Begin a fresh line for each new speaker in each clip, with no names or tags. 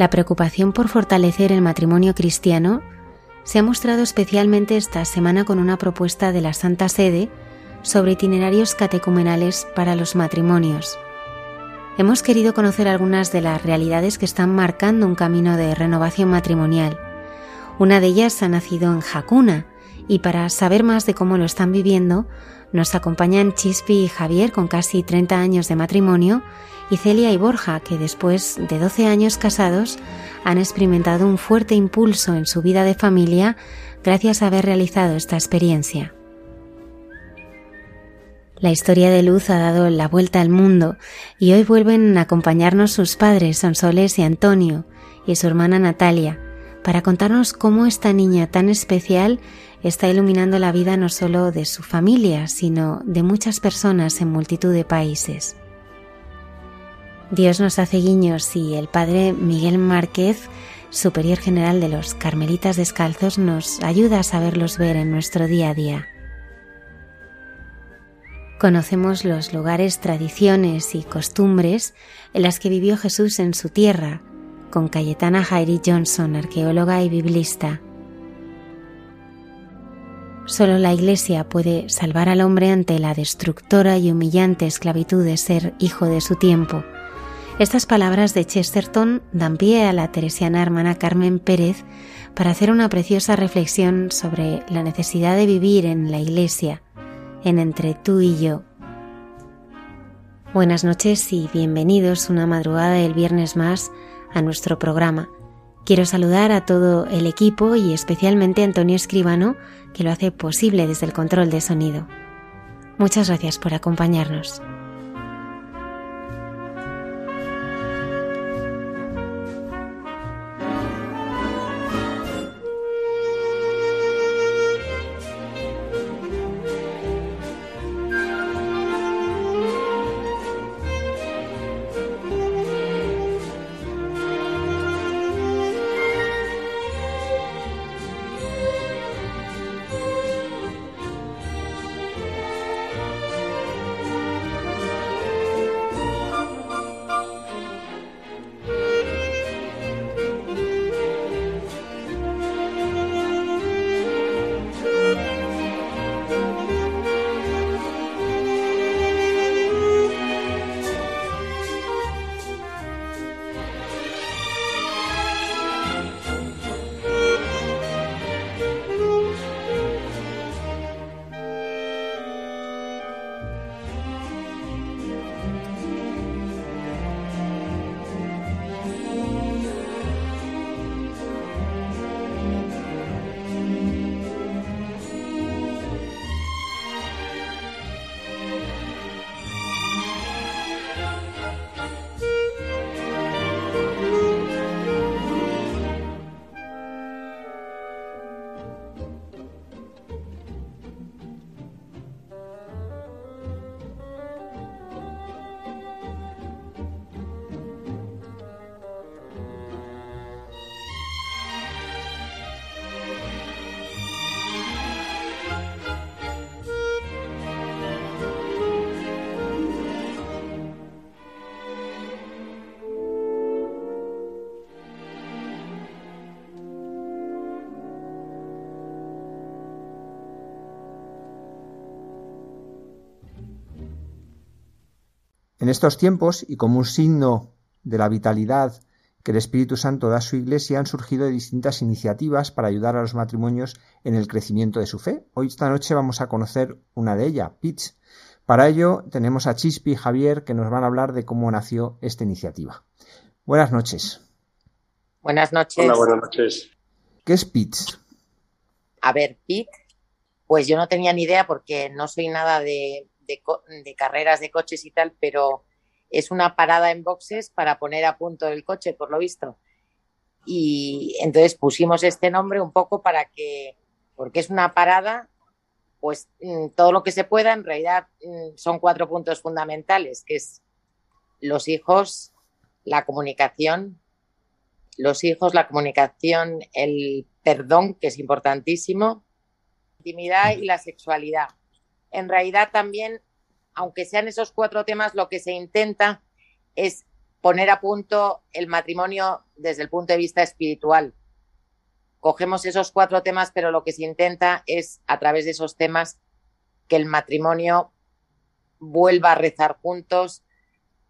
La preocupación por fortalecer el matrimonio cristiano se ha mostrado especialmente esta semana con una propuesta de la Santa Sede sobre itinerarios catecumenales para los matrimonios. Hemos querido conocer algunas de las realidades que están marcando un camino de renovación matrimonial. Una de ellas ha nacido en Jacuna y para saber más de cómo lo están viviendo, nos acompañan Chispi y Javier con casi 30 años de matrimonio y Celia y Borja, que después de 12 años casados han experimentado un fuerte impulso en su vida de familia gracias a haber realizado esta experiencia. La historia de Luz ha dado la vuelta al mundo y hoy vuelven a acompañarnos sus padres, Sonsoles y Antonio, y su hermana Natalia, para contarnos cómo esta niña tan especial está iluminando la vida no solo de su familia, sino de muchas personas en multitud de países. Dios nos hace guiños y el padre Miguel Márquez, superior general de los Carmelitas Descalzos, nos ayuda a saberlos ver en nuestro día a día. Conocemos los lugares, tradiciones y costumbres en las que vivió Jesús en su tierra, con Cayetana Jairi Johnson, arqueóloga y biblista. Solo la Iglesia puede salvar al hombre ante la destructora y humillante esclavitud de ser hijo de su tiempo estas palabras de Chesterton dan pie a la teresiana hermana Carmen Pérez para hacer una preciosa reflexión sobre la necesidad de vivir en la Iglesia, en entre tú y yo. Buenas noches y bienvenidos una madrugada del viernes más a nuestro programa. Quiero saludar a todo el equipo y especialmente a Antonio Escribano, que lo hace posible desde el control de sonido. Muchas gracias por acompañarnos.
Estos tiempos, y como un signo de la vitalidad que el Espíritu Santo da a su Iglesia, han surgido distintas iniciativas para ayudar a los matrimonios en el crecimiento de su fe. Hoy esta noche vamos a conocer una de ellas, Pitch. Para ello tenemos a Chispi y Javier que nos van a hablar de cómo nació esta iniciativa. Buenas noches.
Buenas noches.
Hola, buenas noches.
¿Qué es Pitch?
A ver, Pit, pues yo no tenía ni idea porque no soy nada de, de carreras de coches y tal, pero es una parada en boxes para poner a punto el coche, por lo visto. Y entonces pusimos este nombre un poco para que, porque es una parada, pues mm, todo lo que se pueda, en realidad mm, son cuatro puntos fundamentales, que es los hijos, la comunicación, los hijos, la comunicación, el perdón, que es importantísimo, intimidad y la sexualidad. En realidad también aunque sean esos cuatro temas, lo que se intenta es poner a punto el matrimonio desde el punto de vista espiritual. Cogemos esos cuatro temas, pero lo que se intenta es, a través de esos temas, que el matrimonio vuelva a rezar juntos,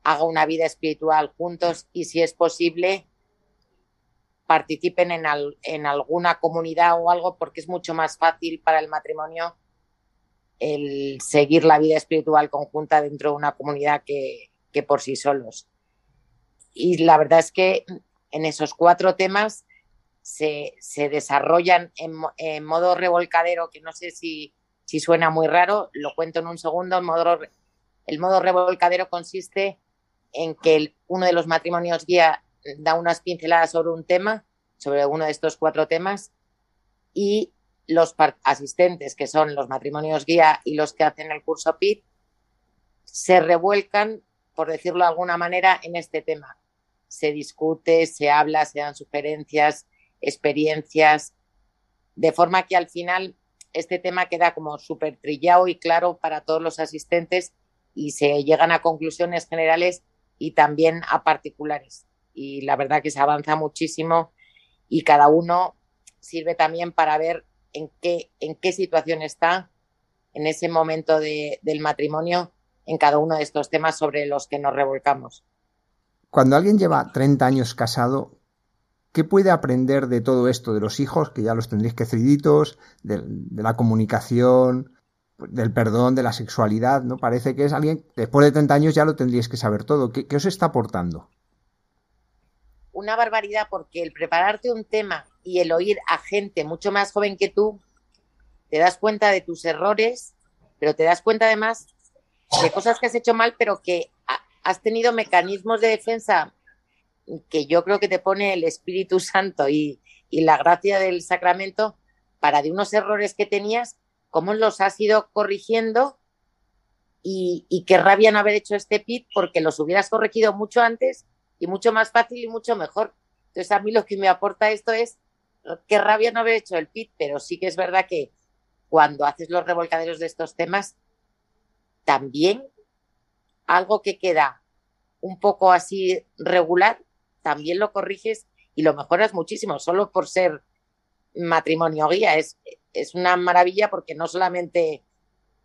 haga una vida espiritual juntos y, si es posible, participen en, en alguna comunidad o algo, porque es mucho más fácil para el matrimonio el seguir la vida espiritual conjunta dentro de una comunidad que, por sí solos. Y la verdad es que en esos cuatro temas se, desarrollan en, modo revolcadero, que no sé si, si, suena muy raro, lo cuento en un segundo. El modo, el modo revolcadero consiste en que uno de los matrimonios guía da unas pinceladas sobre un tema, sobre uno de estos cuatro temas, y los asistentes, que son los matrimonios guía y los que hacen el curso PIT, se revuelcan, por decirlo de alguna manera, en este tema. Se discute, se habla, se dan sugerencias, experiencias, de forma que al final este tema queda como súper trillado y claro para todos los asistentes y se llegan a conclusiones generales y también a particulares. Y la verdad que se avanza muchísimo y cada uno sirve también para ver en qué, en qué situación está en ese momento del matrimonio en cada uno de estos temas sobre los que nos revolcamos.
Cuando alguien lleva 30 años casado, ¿qué puede aprender de todo esto, de los hijos, que ya los tendréis que de, de la comunicación, del perdón, de la sexualidad? ¿no? Parece que es alguien, después de 30 años ya lo tendríais que saber todo. ¿Qué, qué os está aportando?
Una barbaridad, porque el prepararte un tema y el oír a gente mucho más joven que tú, te das cuenta de tus errores, pero te das cuenta además de cosas que has hecho mal, pero que has tenido mecanismos de defensa que yo creo que te pone el Espíritu Santo y, la gracia del sacramento para de unos errores que tenías, cómo los has ido corrigiendo y, y qué rabia no haber hecho este pit porque los hubieras corregido mucho antes y mucho más fácil y mucho mejor. Entonces a mí lo que me aporta esto es qué rabia no haber hecho el PIT, pero sí que es verdad que cuando haces los revolcaderos de estos temas, también algo que queda un poco así regular, también lo corriges y lo mejoras muchísimo, solo por ser matrimonio guía. Es, es una maravilla porque no solamente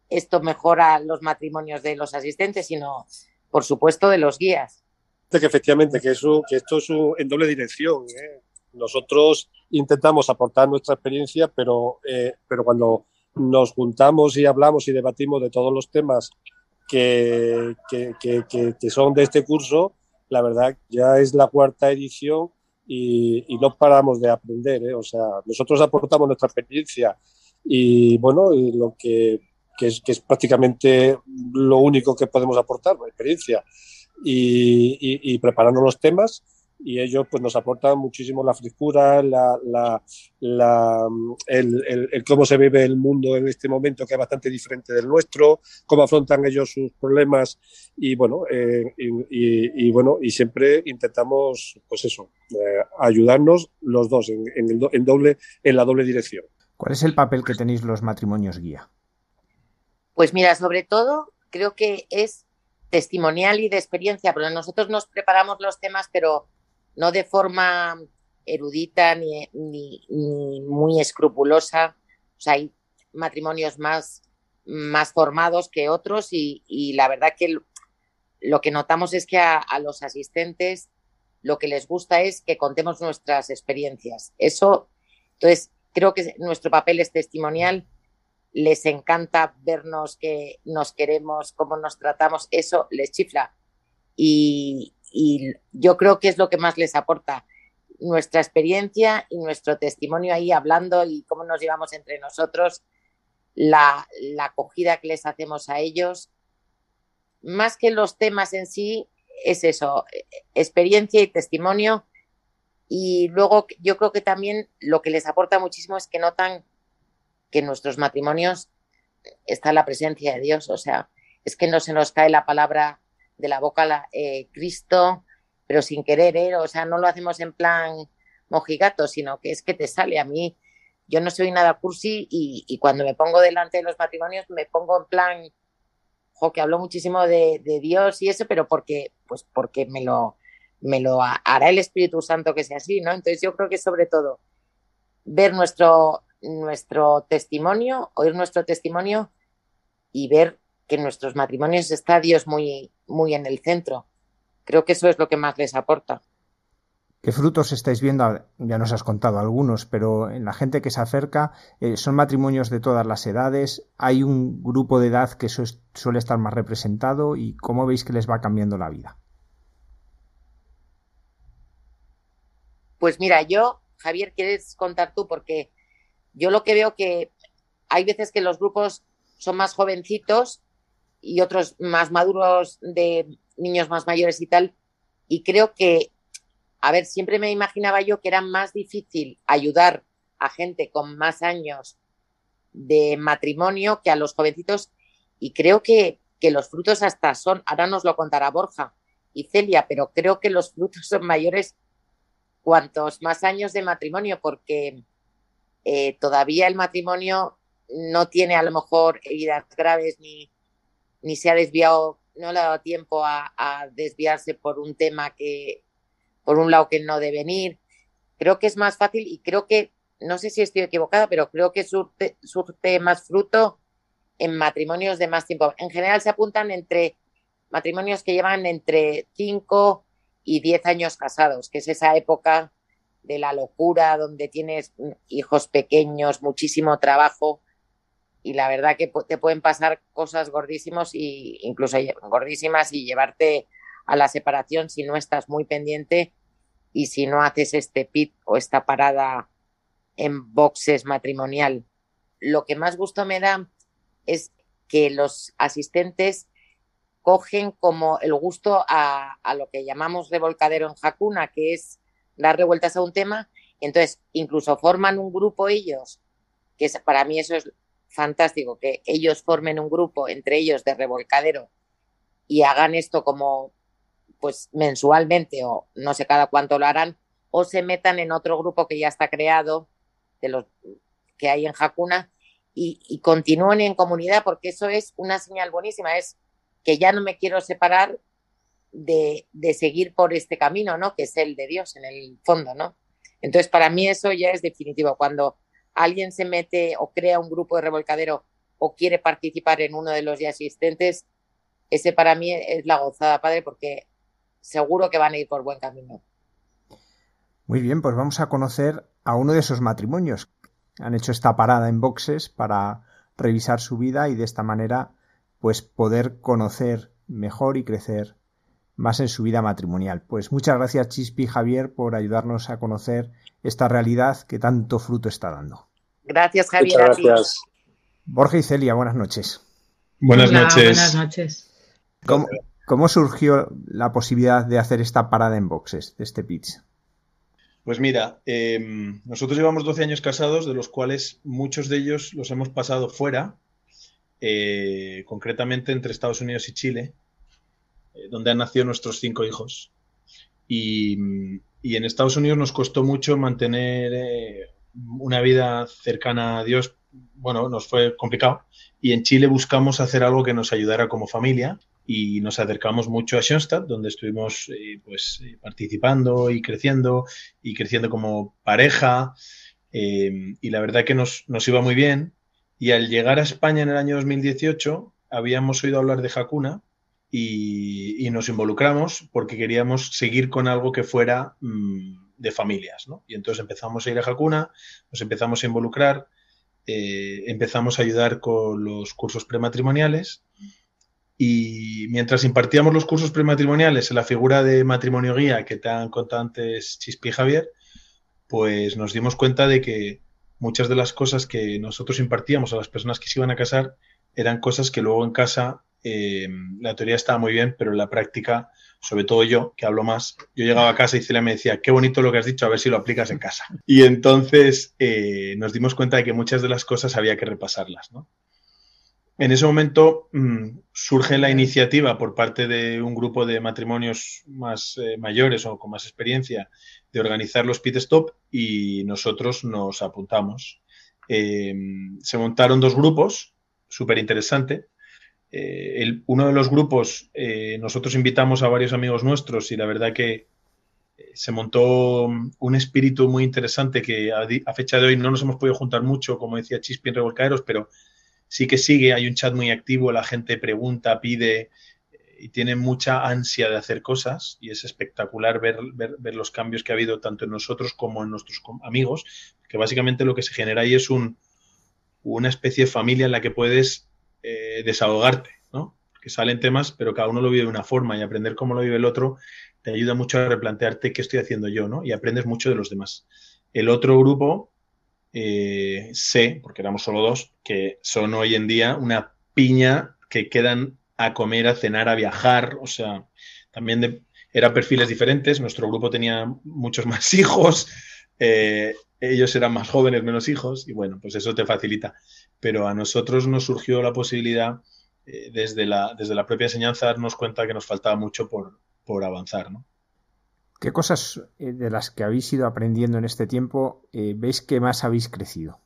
esto mejora los matrimonios de los asistentes, sino, por supuesto, de los guías.
Que efectivamente, que, eso, que esto es en doble dirección. ¿eh? Nosotros intentamos aportar nuestra experiencia, pero, eh, pero cuando nos juntamos y hablamos y debatimos de todos los temas que, que, son de este curso, la verdad ya es la cuarta edición y, no paramos de aprender. ¿eh? O sea, nosotros aportamos nuestra experiencia y bueno, y lo que, es, que es prácticamente lo único que podemos aportar, la experiencia. Y, y, preparando los temas y ellos pues nos aportan muchísimo la frescura, la, la, la el, el, cómo se vive el mundo en este momento que es bastante diferente del nuestro, cómo afrontan ellos sus problemas y bueno, eh, y, y, bueno, y siempre intentamos pues eso, eh, ayudarnos los dos en, en, el, en, doble, en la doble dirección.
¿Cuál es el papel que tenéis los matrimonios guía?
Pues mira, sobre todo creo que es testimonial y de experiencia, porque nosotros nos preparamos los temas, pero no de forma erudita ni, muy escrupulosa. O sea, hay matrimonios más, más formados que otros y, la verdad que lo que notamos es que a, los asistentes lo que les gusta es que contemos nuestras experiencias. Eso, entonces, creo que nuestro papel es testimonial. Les encanta vernos que nos queremos, cómo nos tratamos. Eso les chifla. Y, y yo creo que es lo que más les aporta nuestra experiencia y nuestro testimonio ahí hablando y cómo nos llevamos entre nosotros, la, la acogida que les hacemos a ellos. Más que los temas en sí, es eso, experiencia y testimonio. Y luego yo creo que también lo que les aporta muchísimo es que notan que en nuestros matrimonios está la presencia de Dios. O sea, es que no se nos cae la palabra de la boca la, eh, Cristo, pero sin querer, ¿eh? o sea, no lo hacemos en plan mojigato, sino que es que te sale a mí. Yo no soy nada cursi y, cuando me pongo delante de los matrimonios me pongo en plan, jo, que hablo muchísimo de, Dios y eso, pero porque, pues porque me lo, me lo hará el Espíritu Santo que sea así, ¿no? Entonces yo creo que sobre todo ver nuestro, nuestro testimonio, oír nuestro testimonio y ver que nuestros matrimonios está Dios muy, muy en el centro. Creo que eso es lo que más les aporta.
¿Qué frutos estáis viendo? Ya nos has contado algunos, pero en la gente que se acerca, eh, ¿son matrimonios de todas las edades? ¿Hay un grupo de edad que suele estar más representado? ¿Y cómo veis que les va cambiando la vida?
Pues mira, yo, Javier, ¿quieres contar tú? Porque yo lo que veo que hay veces que los grupos son más jovencitos y otros más maduros de niños más mayores y tal. Y creo que, a ver, siempre me imaginaba yo que era más difícil ayudar a gente con más años de matrimonio que a los jovencitos. Y creo que, que los frutos hasta son, ahora nos lo contará Borja y Celia, pero creo que los frutos son mayores cuantos más años de matrimonio, porque eh, todavía el matrimonio no tiene a lo mejor heridas graves ni, ni se ha desviado, no le ha dado tiempo a, desviarse por un tema que, por un lado que no debe venir. Creo que es más fácil y creo que, no sé si estoy equivocada, pero creo que surte, surte más fruto en matrimonios de más tiempo. En general se apuntan entre matrimonios que llevan entre 5 y 10 años casados, que es esa época de la locura donde tienes hijos pequeños, muchísimo trabajo y la verdad que te pueden pasar cosas gordísimos y incluso gordísimas y llevarte a la separación si no estás muy pendiente y si no haces este pit o esta parada en boxes matrimonial. Lo que más gusto me da es que los asistentes cogen como el gusto a, a lo que llamamos revolcadero en Hakuna, que es dar revueltas a un tema, entonces incluso forman un grupo ellos, que para mí eso es fantástico que ellos formen un grupo entre ellos de revolcadero y hagan esto como pues mensualmente o no sé cada cuánto lo harán o se metan en otro grupo que ya está creado de los que hay en Hakuna y, continúen en comunidad porque eso es una señal buenísima es que ya no me quiero separar de, de seguir por este camino no que es el de Dios en el fondo no entonces para mí eso ya es definitivo. Cuando alguien se mete o crea un grupo de revolcadero o quiere participar en uno de los ya asistentes, ese para mí es la gozada, padre, porque seguro que van a ir por buen camino.
Muy bien, pues vamos a conocer a uno de esos matrimonios. Han hecho esta parada en boxes para revisar su vida y de esta manera pues poder conocer mejor y crecer más en su vida matrimonial. Pues muchas gracias Chispi y Javier por ayudarnos a conocer esta realidad que tanto fruto está dando.
Gracias Javier.
Muchas gracias.
Borja y Celia, buenas noches.
Buenas noches.
Buenas noches.
¿Cómo, surgió la posibilidad de hacer esta parada en boxes, de este pitch?
Pues mira, em, nosotros llevamos 12 años casados, de los cuales muchos de ellos los hemos pasado fuera, eh, concretamente entre Estados Unidos y Chile. Eh, donde han nacido nuestros cinco hijos. Y, en Estados Unidos nos costó mucho mantener eh, una vida cercana a Dios. Bueno, nos fue complicado. Y en Chile buscamos hacer algo que nos ayudara como familia y nos acercamos mucho a Schoenstatt, donde estuvimos eh, pues participando y creciendo y creciendo como pareja. y la verdad que nos, nos iba muy bien. Y al llegar a España en el año 2018, habíamos oído hablar de Hakuna y, nos involucramos porque queríamos seguir con algo que fuera mm, de familias, ¿no? Y entonces empezamos a ir a Hakuna, nos empezamos a involucrar, eh, empezamos a ayudar con los cursos prematrimoniales y mientras impartíamos los cursos prematrimoniales en la figura de matrimonio guía que te han contado antes Chispi y Javier, pues nos dimos cuenta de que muchas de las cosas que nosotros impartíamos a las personas que se iban a casar eran cosas que luego en casa eh, la teoría estaba muy bien, pero en la práctica, sobre todo yo, que hablo más, yo llegaba a casa y Celia me decía, qué bonito lo que has dicho, a ver si lo aplicas en casa. Y entonces eh, nos dimos cuenta de que muchas de las cosas había que repasarlas. En ese momento mm, surge la iniciativa por parte de un grupo de matrimonios más eh, mayores o con más experiencia de organizar los pit stop y nosotros nos apuntamos. se montaron dos grupos, súper interesante. Eh, uno de los grupos, eh, nosotros invitamos a varios amigos nuestros y la verdad que eh, se montó un espíritu muy interesante que a, fecha de hoy no nos hemos podido juntar mucho, como decía Chispi en Revolcaderos, pero sí que sigue, hay un chat muy activo, la gente pregunta, pide y tiene mucha ansia de hacer cosas y es espectacular ver, ver, los cambios que ha habido tanto en nosotros como en nuestros amigos, que básicamente lo que se genera ahí es un, una especie de familia en la que puedes eh, desahogarte, ¿no? Que salen temas, pero cada uno lo vive de una forma y aprender cómo lo vive el otro te ayuda mucho a replantearte qué estoy haciendo yo, ¿no? Y aprendes mucho de los demás. El otro grupo, eh, sé, porque éramos solo dos, que son hoy en día una piña que quedan a comer, a cenar, a viajar, o sea, también eran perfiles diferentes, nuestro grupo tenía muchos más hijos, eh, ellos eran más jóvenes, menos hijos, y bueno, pues eso te facilita. Pero a nosotros nos surgió la posibilidad, eh, desde, la, desde la propia enseñanza, darnos cuenta que nos faltaba mucho por, por avanzar, ¿no?
¿Qué cosas eh, de las que habéis ido aprendiendo en este tiempo eh, veis que más habéis crecido?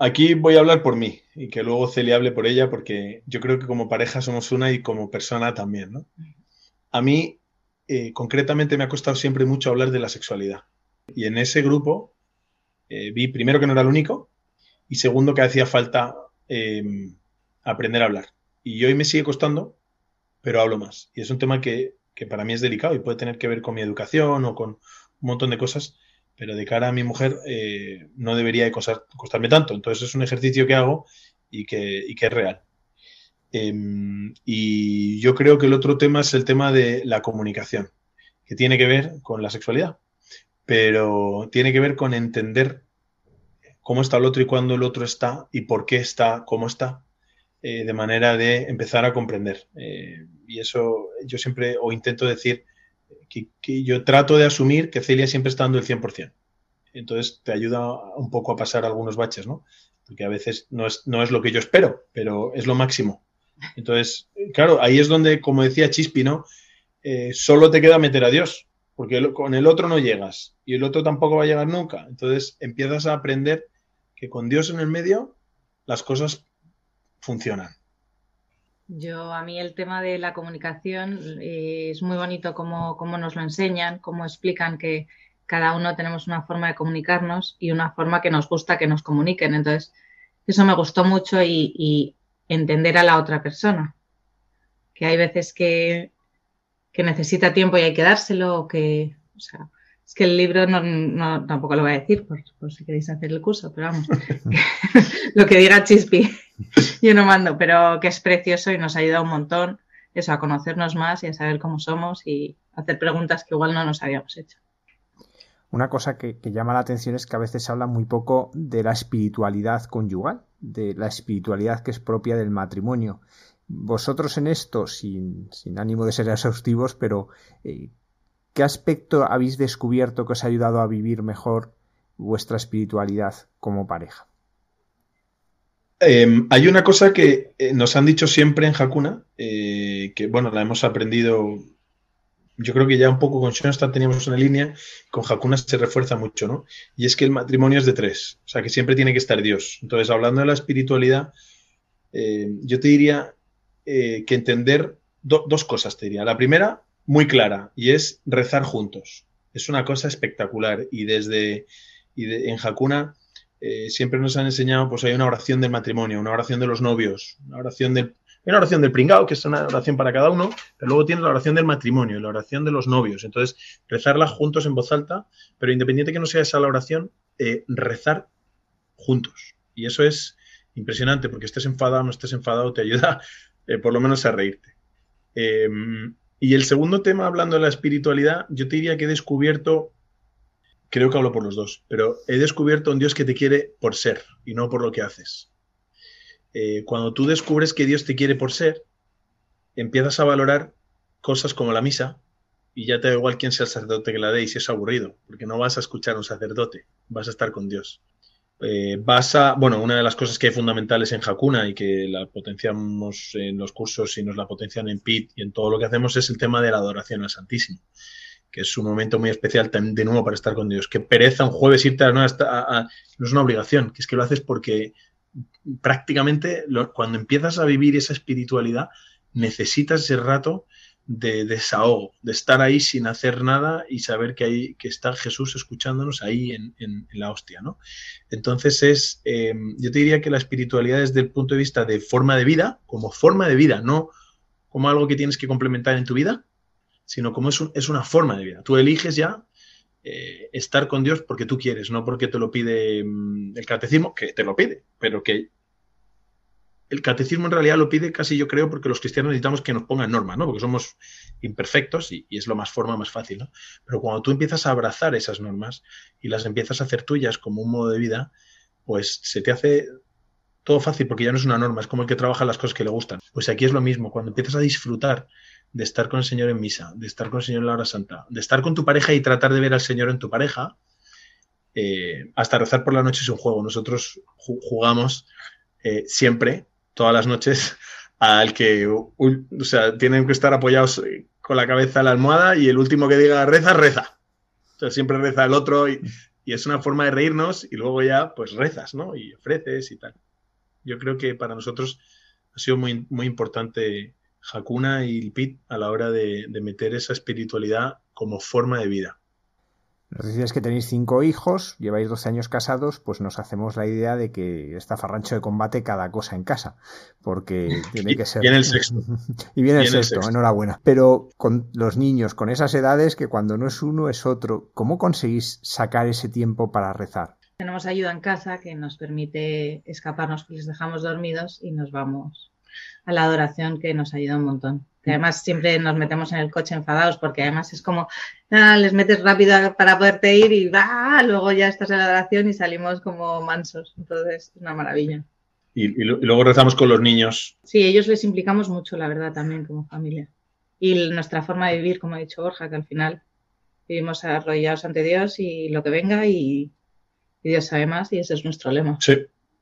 aquí voy a hablar por mí y que luego Celia hable por ella porque yo creo que como pareja somos una y como persona también, ¿no? A mí eh, concretamente me ha costado siempre mucho hablar de la sexualidad. Y en ese grupo eh, vi primero que no era el único y segundo que hacía falta em, aprender a hablar. Y hoy me sigue costando, pero hablo más. Y es un tema que, para mí es delicado y puede tener que ver con mi educación o con un montón de cosas, pero de cara a mi mujer eh, no debería de costarme tanto. Entonces es un ejercicio que hago y que, y que es real. Em, y yo creo que el otro tema es el tema de la comunicación, que tiene que ver con la sexualidad, pero tiene que ver con entender cómo está el otro y cuándo el otro está y por qué está, cómo está, eh, de manera de empezar a comprender. Eh, y eso yo siempre, o intento decir, que, que, yo trato de asumir que Celia siempre está dando el 100%. Entonces te ayuda un poco a pasar algunos baches, ¿no? Porque a veces no es, no es lo que yo espero, pero es lo máximo. Entonces, claro, ahí es donde, como decía Chispi, ¿no? Eh, solo te queda meter a Dios, porque con el otro no llegas y el otro tampoco va a llegar nunca. Entonces empiezas a aprender que con Dios en el medio las cosas funcionan.
Yo, a mí el tema de la comunicación eh, es muy bonito como, nos lo enseñan, cómo explican que cada uno tenemos una forma de comunicarnos y una forma que nos gusta que nos comuniquen. Entonces, eso me gustó mucho y entender a la otra persona. Que hay veces que, que necesita tiempo y hay que dárselo, o que, o sea, es que el libro no, tampoco lo voy a decir por, si queréis hacer el curso, pero vamos, lo que diga Chispi, yo no mando, pero que es precioso y nos ha ayudado un montón eso, a conocernos más y a saber cómo somos y hacer preguntas que igual no nos habíamos hecho.
Una cosa que, llama la atención es que a veces se habla muy poco de la espiritualidad conyugal, de la espiritualidad que es propia del matrimonio. Vosotros en esto, sin, ánimo de ser exhaustivos, pero eh, ¿qué aspecto habéis descubierto que os ha ayudado a vivir mejor vuestra espiritualidad como pareja?
Em, hay una cosa que eh, nos han dicho siempre en Hakuna, eh, que bueno, la hemos aprendido yo creo que ya un poco con Schoenstatt teníamos una línea, con Hakuna se refuerza mucho, ¿no? Y es que el matrimonio es de tres, o sea, que siempre tiene que estar Dios. Entonces, hablando de la espiritualidad, eh, yo te diría eh, que entender dos cosas, te diría. La primera, muy clara, y es rezar juntos. Es una cosa espectacular y desde y en Hakuna eh, siempre nos han enseñado, pues hay una oración del matrimonio, una oración de los novios, una oración del, una oración del pringao, que es una oración para cada uno, pero luego tienes la oración del matrimonio, la oración de los novios. Entonces, rezarla juntos en voz alta, pero independiente que no sea esa la oración, eh, rezar juntos. Y eso es impresionante, porque estés enfadado o no estés enfadado, te ayuda eh, por lo menos a reírte. Em, y el segundo tema, hablando de la espiritualidad, yo te diría que he descubierto creo que hablo por los dos, pero he descubierto un Dios que te quiere por ser y no por lo que haces. Eh, cuando tú descubres que Dios te quiere por ser, empiezas a valorar cosas como la misa y ya te da igual quién sea el sacerdote que la dé y si es aburrido, porque no vas a escuchar a un sacerdote, vas a estar con Dios. Eh, vas a, bueno, una de las cosas que hay fundamentales en Hakuna y que la potenciamos en los cursos y nos la potencian en PIT y en todo lo que hacemos es el tema de la adoración al Santísimo que es un momento muy especial de nuevo para estar con Dios. Que pereza un jueves irte a, no es una obligación, que es que lo haces porque prácticamente cuando empiezas a vivir esa espiritualidad necesitas ese rato de desahogo, de estar ahí sin hacer nada y saber que, hay, que está Jesús escuchándonos ahí en, la hostia, ¿no? Entonces es, em, yo te diría que la espiritualidad desde el punto de vista de forma de vida, como forma de vida, no como algo que tienes que complementar en tu vida, sino como es, es una forma de vida. Tú eliges ya eh, estar con Dios porque tú quieres, no porque te lo pide mm, el catecismo, que te lo pide, pero que el catecismo en realidad lo pide casi yo creo porque los cristianos necesitamos que nos pongan normas, ¿no? Porque somos imperfectos y, y, es lo más forma más fácil, ¿no? Pero cuando tú empiezas a abrazar esas normas y las empiezas a hacer tuyas como un modo de vida, pues se te hace todo fácil porque ya no es una norma, es como el que trabaja las cosas que le gustan. Pues aquí es lo mismo, cuando empiezas a disfrutar de estar con el Señor en misa, de estar con el Señor en la hora santa, de estar con tu pareja y tratar de ver al Señor en tu pareja, eh, hasta rezar por la noche es un juego. Nosotros jugamos eh, siempre, todas las noches, al que, o sea, tienen que estar apoyados eh, con la cabeza en la almohada y el último que diga reza, reza. O sea, siempre reza el otro y, y es una forma de reírnos y luego ya, pues rezas, ¿no? Y ofreces y tal. Yo creo que para nosotros ha sido muy, muy importante Hakuna y el Pit a la hora de, meter esa espiritualidad como forma de vida.
Nos decías que tenéis cinco hijos, lleváis 12 años casados, pues nos hacemos la idea de que está farrancho de combate cada cosa en casa, porque tiene que ser...
Viene el sexto.
y viene, el, sexto, enhorabuena. Pero con los niños, con esas edades que cuando no es uno es otro, ¿cómo conseguís sacar ese tiempo para rezar?
Tenemos ayuda en casa que nos permite escaparnos, que les dejamos dormidos y nos vamos a la adoración que nos ayuda un montón. Que además siempre nos metemos en el coche enfadados porque además es como, ah, les metes rápido para poderte ir y va, luego ya estás en la adoración y salimos como mansos. Entonces es una maravilla.
Y, luego rezamos con los niños.
Sí, ellos les implicamos mucho, la verdad, también como familia. Y nuestra forma de vivir, como ha dicho Borja, que al final vivimos arrollados ante Dios y lo que venga y, y Dios sabe más y ese es nuestro lema.
Sí,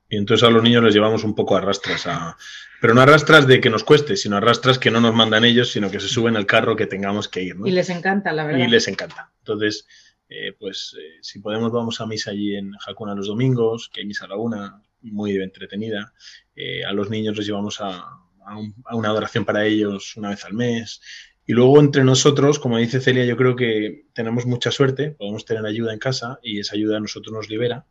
y entonces a los niños les llevamos un poco a rastras, a... pero no a rastras de que nos cueste, sino a rastras que no nos mandan ellos, sino que se suben al carro que tengamos que ir.
Y les encanta, la verdad.
Y les encanta. Entonces, eh, pues eh, si podemos vamos a misa allí en Jacuna los domingos, que hay misa a la una, muy entretenida. Eh, a los niños les llevamos a, a, una adoración para ellos una vez al mes. Y luego entre nosotros, como dice Celia, yo creo que tenemos mucha suerte, podemos tener ayuda en casa y esa ayuda a nosotros nos libera.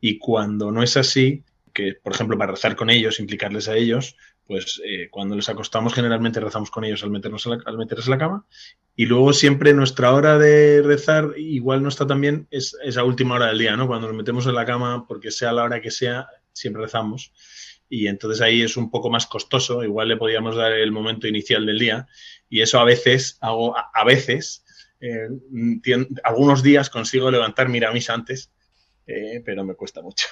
Y cuando no es así, que, por ejemplo, para rezar con ellos, implicarles a ellos, pues eh, cuando les acostamos generalmente rezamos con ellos al, meternos al meterse a la cama y luego siempre nuestra hora de rezar igual no está también es esa última hora del día, ¿no? Cuando nos metemos en la cama, porque sea la hora que sea, siempre rezamos y entonces ahí es un poco más costoso, igual le podíamos dar el momento inicial del día y eso a veces, hago, a, veces, eh, algunos días consigo levantar miramis antes, eh, pero me cuesta mucho.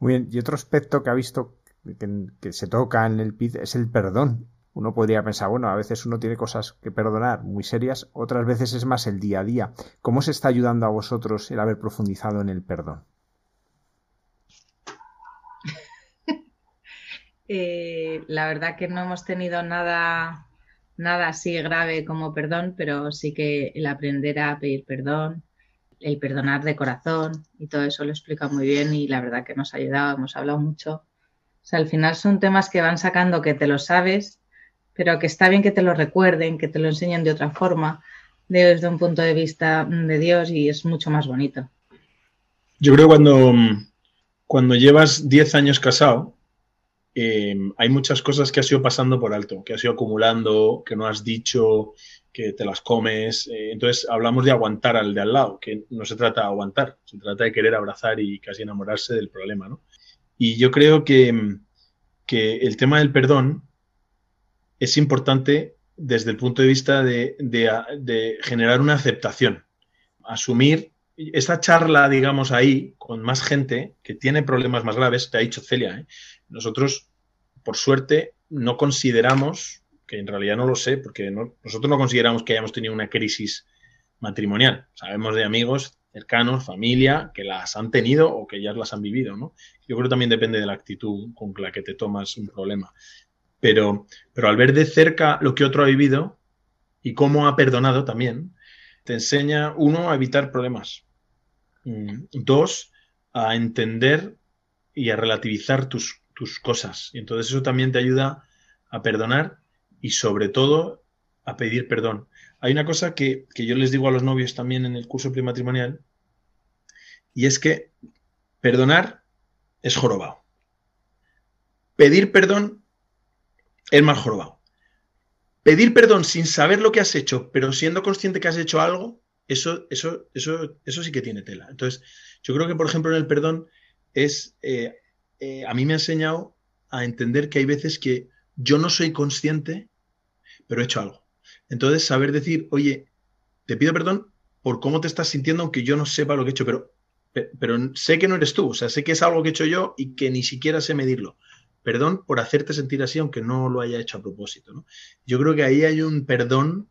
Muy bien, y otro aspecto que ha visto que, se toca en el PID es el perdón. Uno podría pensar, bueno, a veces uno tiene cosas que perdonar muy serias, otras veces es más el día a día. ¿Cómo se está ayudando a vosotros el haber profundizado en el perdón?
Eh, la verdad que no hemos tenido nada, nada así grave como perdón, pero sí que el aprender a pedir perdón, el perdonar de corazón y todo eso lo explica muy bien y la verdad que nos ha ayudado, hemos hablado mucho. O sea, al final son temas que van sacando que te lo sabes, pero que está bien que te lo recuerden, que te lo enseñen de otra forma, desde un punto de vista de Dios y es mucho más bonito.
Yo creo que cuando, cuando llevas 10 años casado, em, hay muchas cosas que has ido pasando por alto, que has ido acumulando, que no has dicho, que te las comes. Eh, entonces hablamos de aguantar al de al lado, que no se trata de aguantar, se trata de querer abrazar y casi enamorarse del problema, ¿no? Y yo creo que, que el tema del perdón es importante desde el punto de vista de, de, generar una aceptación, asumir esta charla, digamos, ahí con más gente que tiene problemas más graves, te ha dicho Celia, ¿eh? Nosotros, por suerte, no consideramos que en realidad no lo sé, porque nosotros no consideramos que hayamos tenido una crisis matrimonial. Sabemos de amigos cercanos, familia, que las han tenido o que ya las han vivido, ¿no? Yo creo que también depende de la actitud con la que te tomas un problema. Pero, pero al ver de cerca lo que otro ha vivido y cómo ha perdonado también, te enseña, uno, a evitar problemas. Mm, dos, a entender y a relativizar tus, tus cosas. Y entonces eso también te ayuda a perdonar y sobre todo a pedir perdón. Hay una cosa que, yo les digo a los novios también en el curso prematrimonial y es que perdonar es jorobado. Pedir perdón es más jorobado. Pedir perdón sin saber lo que has hecho, pero siendo consciente que has hecho algo, eso, eso, eso, eso sí que tiene tela. Entonces, yo creo que, por ejemplo, en el perdón es, eh, eh, a mí me ha enseñado a entender que hay veces que yo no soy consciente, pero he hecho algo. Entonces, saber decir, oye, te pido perdón por cómo te estás sintiendo, aunque yo no sepa lo que he hecho, pero, pero sé que no eres tú, o sea, sé que es algo que he hecho yo y que ni siquiera sé medirlo. Perdón por hacerte sentir así, aunque no lo haya hecho a propósito. ¿no? Yo creo que ahí hay un perdón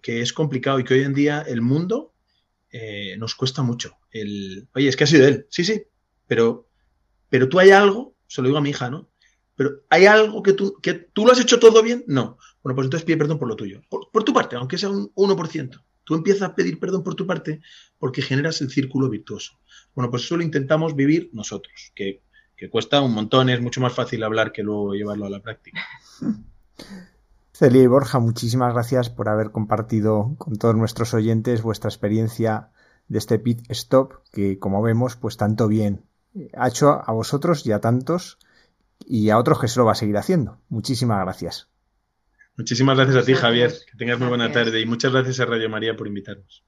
que es complicado y que hoy en día el mundo eh, nos cuesta mucho. El, oye, es que ha sido él. Sí, sí, pero, pero tú hay algo, se lo digo a mi hija, ¿no? Pero ¿hay algo que tú, que tú lo has hecho todo bien? No. Bueno, pues entonces pide perdón por lo tuyo. Por, tu parte, aunque sea un 1%. Tú empiezas a pedir perdón por tu parte porque generas el círculo virtuoso. Bueno, pues eso lo intentamos vivir nosotros, que, cuesta un montón, es mucho más fácil hablar que luego llevarlo a la práctica.
Celia y Borja, muchísimas gracias por haber compartido con todos nuestros oyentes vuestra experiencia de este pit stop que, como vemos, pues tanto bien ha hecho a vosotros y a tantos y a otros que se lo va a seguir haciendo. Muchísimas gracias.
Muchísimas gracias a ti, Javier. Que tengas muy buena tarde y muchas gracias a Radio María por invitarnos.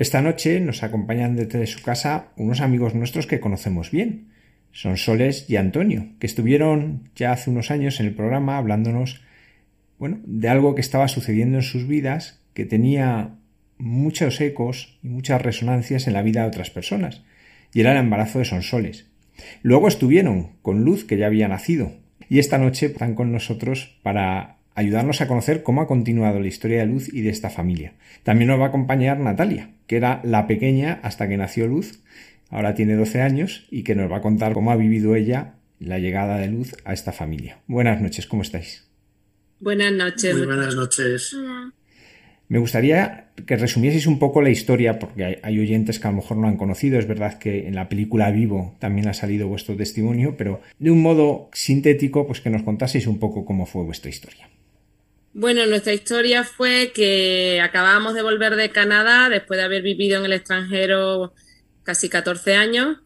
Esta noche nos acompañan desde su casa unos amigos nuestros que conocemos bien. Son Soles y Antonio, que estuvieron ya hace unos años en el programa hablándonos, bueno, de algo que estaba sucediendo en sus vidas, que tenía muchos ecos y muchas resonancias en la vida de otras personas, y era el embarazo de Sonsoles. Luego estuvieron con Luz, que ya había nacido, y esta noche están con nosotros para ayudarnos a conocer cómo ha continuado la historia de Luz y de esta familia. También nos va a acompañar Natalia, que era la pequeña hasta que nació Luz, ahora tiene 12 años y que nos va a contar cómo ha vivido ella la llegada de Luz a esta familia. Buenas noches, ¿cómo estáis?
Buenas noches.
Muy buenas noches.
Me gustaría que resumieseis un poco la historia, porque hay, oyentes que a lo mejor no han conocido. Es verdad que en la película Vivo también ha salido vuestro testimonio, pero de un modo sintético, pues que nos contaseis un poco cómo fue vuestra historia.
Bueno, nuestra historia fue que acabábamos de volver de Canadá después de haber vivido en el extranjero casi 14 años.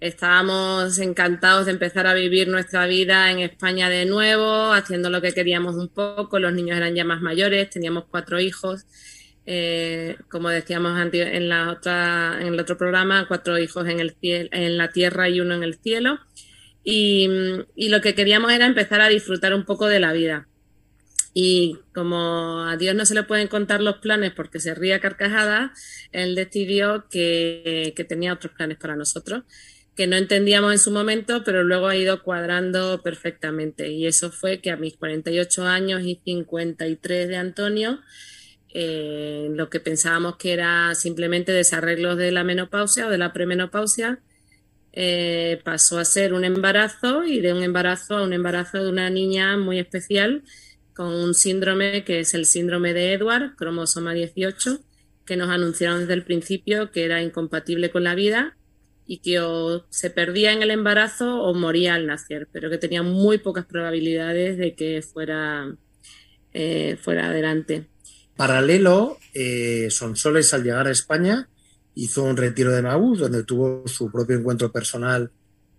Estábamos encantados de empezar a vivir nuestra vida en España de nuevo, haciendo lo que queríamos un poco. Los niños eran ya más mayores, teníamos cuatro hijos. Eh, como decíamos en, la otra, en el otro programa, cuatro hijos en, el en la tierra y uno en el cielo. y lo que queríamos era empezar a disfrutar un poco de la vida. Y como a Dios no se le pueden contar los planes porque se ría carcajada, él decidió que, tenía otros planes para nosotros, que no entendíamos en su momento, pero luego ha ido cuadrando perfectamente. Y eso fue que a mis 48 años y 53 de Antonio, eh, lo que pensábamos que era simplemente desarreglos de la menopausia o de la premenopausia, eh, pasó a ser un embarazo y de un embarazo a un embarazo de una niña muy especial con un síndrome que es el síndrome de Edward, cromosoma 18, que nos anunciaron desde el principio que era incompatible con la vida y que o se perdía en el embarazo o moría al nacer, pero que tenía muy pocas probabilidades de que fuera, eh, fuera adelante.
Paralelo, eh, Sonsoles al llegar a España hizo un retiro de Maús donde tuvo su propio encuentro personal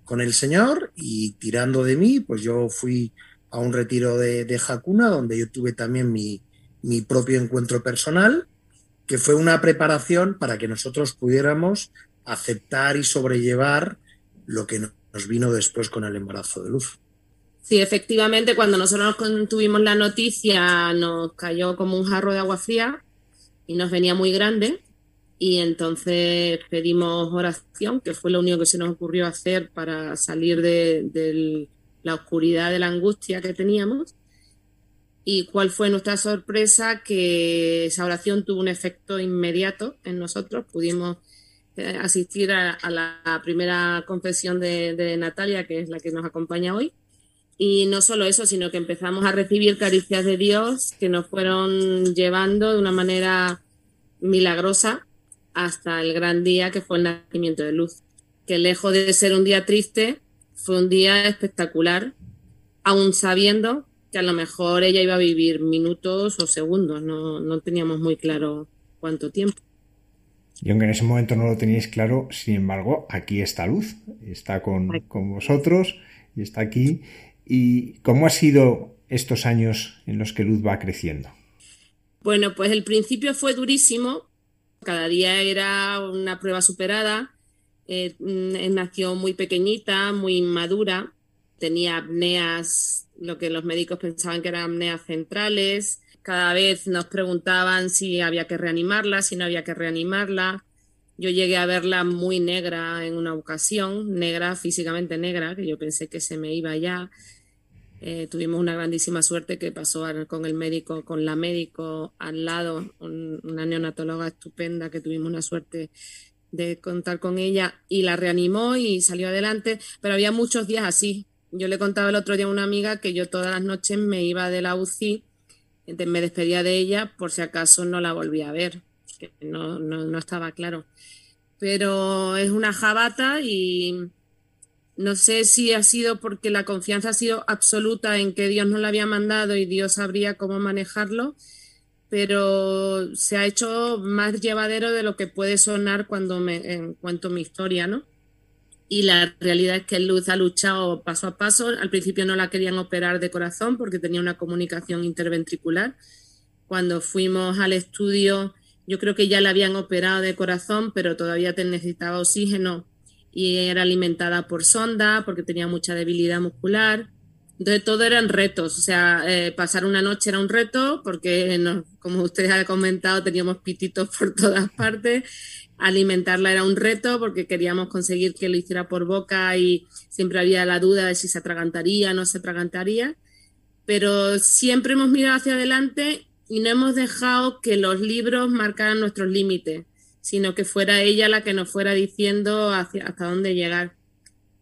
con el Señor y tirando de mí, pues yo fui a un retiro de, de Hakuna, donde yo tuve también mi, mi propio encuentro personal, que fue una preparación para que nosotros pudiéramos aceptar y sobrellevar lo que nos vino después con el embarazo de luz.
Sí, efectivamente, cuando nosotros tuvimos la noticia nos cayó como un jarro de agua fría y nos venía muy grande y entonces pedimos oración, que fue lo único que se nos ocurrió hacer para salir del, la oscuridad de la angustia que teníamos. ¿Y cuál fue nuestra sorpresa? Que esa oración tuvo un efecto inmediato en nosotros. Pudimos eh, asistir a, la primera confesión de, Natalia, que es la que nos acompaña hoy. Y no solo eso, sino que empezamos a recibir caricias de Dios que nos fueron llevando de una manera milagrosa hasta el gran día que fue el nacimiento de Luz. Que lejos de ser un día triste, fue un día espectacular, aún sabiendo que a lo mejor ella iba a vivir minutos o segundos, no, teníamos muy claro cuánto tiempo.
Y aunque en ese momento no lo teníais claro, sin embargo, aquí está Luz, está con, con vosotros y está aquí. ¿Y cómo ha sido estos años en los que Luz va creciendo?
Bueno, pues el principio fue durísimo, cada día era una prueba superada, eh, mm, nació muy pequeñita, muy inmadura, tenía apneas, lo que los médicos pensaban que eran apneas centrales. Cada vez nos preguntaban si había que reanimarla, si no había que reanimarla. Yo llegué a verla muy negra en una ocasión, negra, físicamente negra, que yo pensé que se me iba ya. Eh, tuvimos una grandísima suerte que pasó con el médico, con la médico al lado, una neonatóloga estupenda, que tuvimos una suerte de contar con ella y la reanimó y salió adelante, pero había muchos días así. Yo le contaba el otro día a una amiga que yo todas las noches me iba de la UCI, me despedía de ella por si acaso no la volvía a ver, que no, no, no estaba claro. Pero es una jabata y no sé si ha sido porque la confianza ha sido absoluta en que Dios nos la había mandado y Dios sabría cómo manejarlo, pero se ha hecho más llevadero de lo que puede sonar cuando me cuento mi historia, ¿no? Y la realidad es que Luz ha luchado paso a paso. Al principio no la querían operar de corazón porque tenía una comunicación interventricular. Cuando fuimos al estudio, yo creo que ya la habían operado de corazón, pero todavía necesitaba oxígeno y era alimentada por sonda porque tenía mucha debilidad muscular. Entonces todo eran retos, o sea, eh, pasar una noche era un reto porque, como ustedes han comentado, teníamos pititos por todas partes. Alimentarla era un reto porque queríamos conseguir que lo hiciera por boca y siempre había la duda de si se atragantaría o no se atragantaría. Pero siempre hemos mirado hacia adelante y no hemos dejado que los libros marcaran nuestros límites sino que fuera ella la que nos fuera diciendo hasta dónde llegar.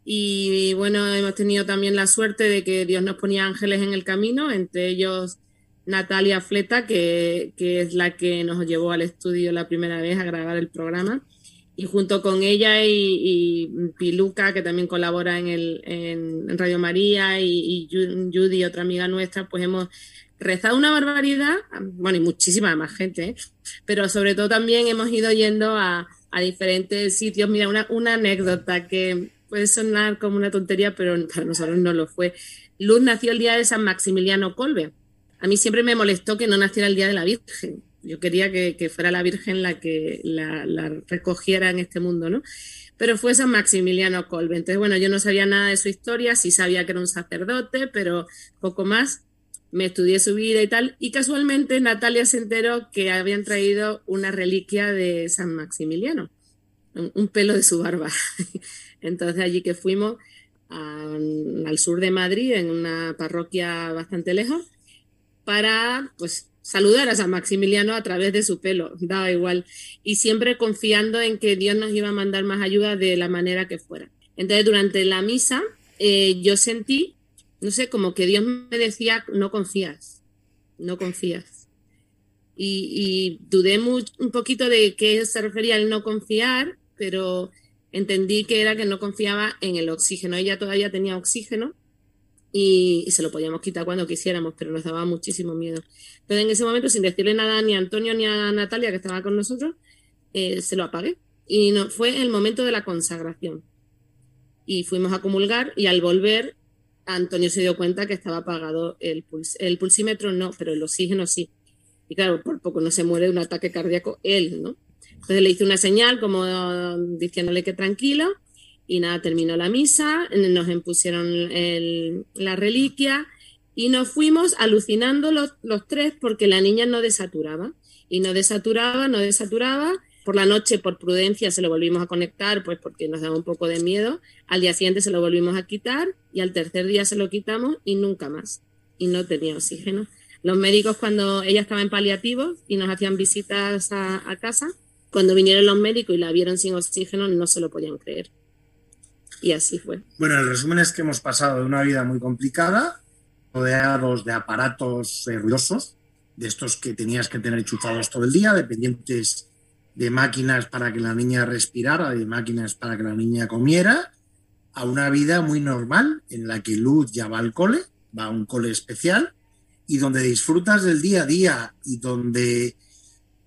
Y bueno, hemos tenido también la suerte de que Dios nos ponía ángeles en el camino, entre ellos Natalia Fleta, que, es la que nos llevó al estudio la primera vez a grabar el programa. Y junto con ella y, Piluca, que también colabora en, el, en, Radio María, y, y, Judy, otra amiga nuestra, pues hemos rezado una barbaridad, bueno, y muchísima más gente, ¿eh? pero sobre todo también hemos ido yendo a, a diferentes sitios. Mira, una, una anécdota que puede sonar como una tontería, pero para nosotros no lo fue. Luz nació el día de San Maximiliano Colbe. A mí siempre me molestó que no naciera el día de la Virgen. Yo quería que, fuera la Virgen la que la, recogiera en este mundo, ¿no? Pero fue San Maximiliano Colbe. Entonces, bueno, yo no sabía nada de su historia, sí sabía que era un sacerdote, pero poco más. Me estudié su vida y tal. Y casualmente Natalia se enteró que habían traído una reliquia de San Maximiliano, un pelo de su barba. Entonces allí que fuimos al sur de Madrid, en una parroquia bastante lejos, para pues saludar a San Maximiliano a través de su pelo, daba igual, y siempre confiando en que Dios nos iba a mandar más ayuda de la manera que fuera. Entonces durante la misa eh, yo sentí, no sé, como que Dios me decía, no confías, no confías. Y, dudé un poquito de qué se refería al no confiar, pero entendí que era que no confiaba en el oxígeno. Ella todavía tenía oxígeno y, se lo podíamos quitar cuando quisiéramos, pero nos daba muchísimo miedo. Entonces, en ese momento, sin decirle nada ni a Antonio ni a Natalia, que estaba con nosotros, eh, se lo apagué. Y no, fue el momento de la consagración. Y fuimos a comulgar y al volver, Antonio se dio cuenta que estaba apagado el, el pulsímetro, no, pero el oxígeno sí. Y claro, por poco no se muere de un ataque cardíaco él, ¿no? Entonces le hice una señal como diciéndole que tranquilo y nada, terminó la misa, nos impusieron la reliquia y nos fuimos alucinando los, los, tres porque la niña no desaturaba y no desaturaba, no desaturaba. Por la noche, por prudencia, se lo volvimos a conectar, pues porque nos daba un poco de miedo. Al día siguiente se lo volvimos a quitar y al tercer día se lo quitamos y nunca más. Y no tenía oxígeno. Los médicos, cuando ella estaba en paliativos y nos hacían visitas a casa, cuando vinieron los médicos y la vieron sin oxígeno, no se lo podían creer. Y así fue.
Bueno, el resumen es que hemos pasado de una vida muy complicada, rodeados de aparatos eh, ruidosos, de estos que tenías que tener chufados todo el día, dependientes de máquinas para que la niña respirara, de máquinas para que la niña comiera, a una vida muy normal en la que Luz ya va al cole, va a un cole especial, y donde disfrutas del día a día y donde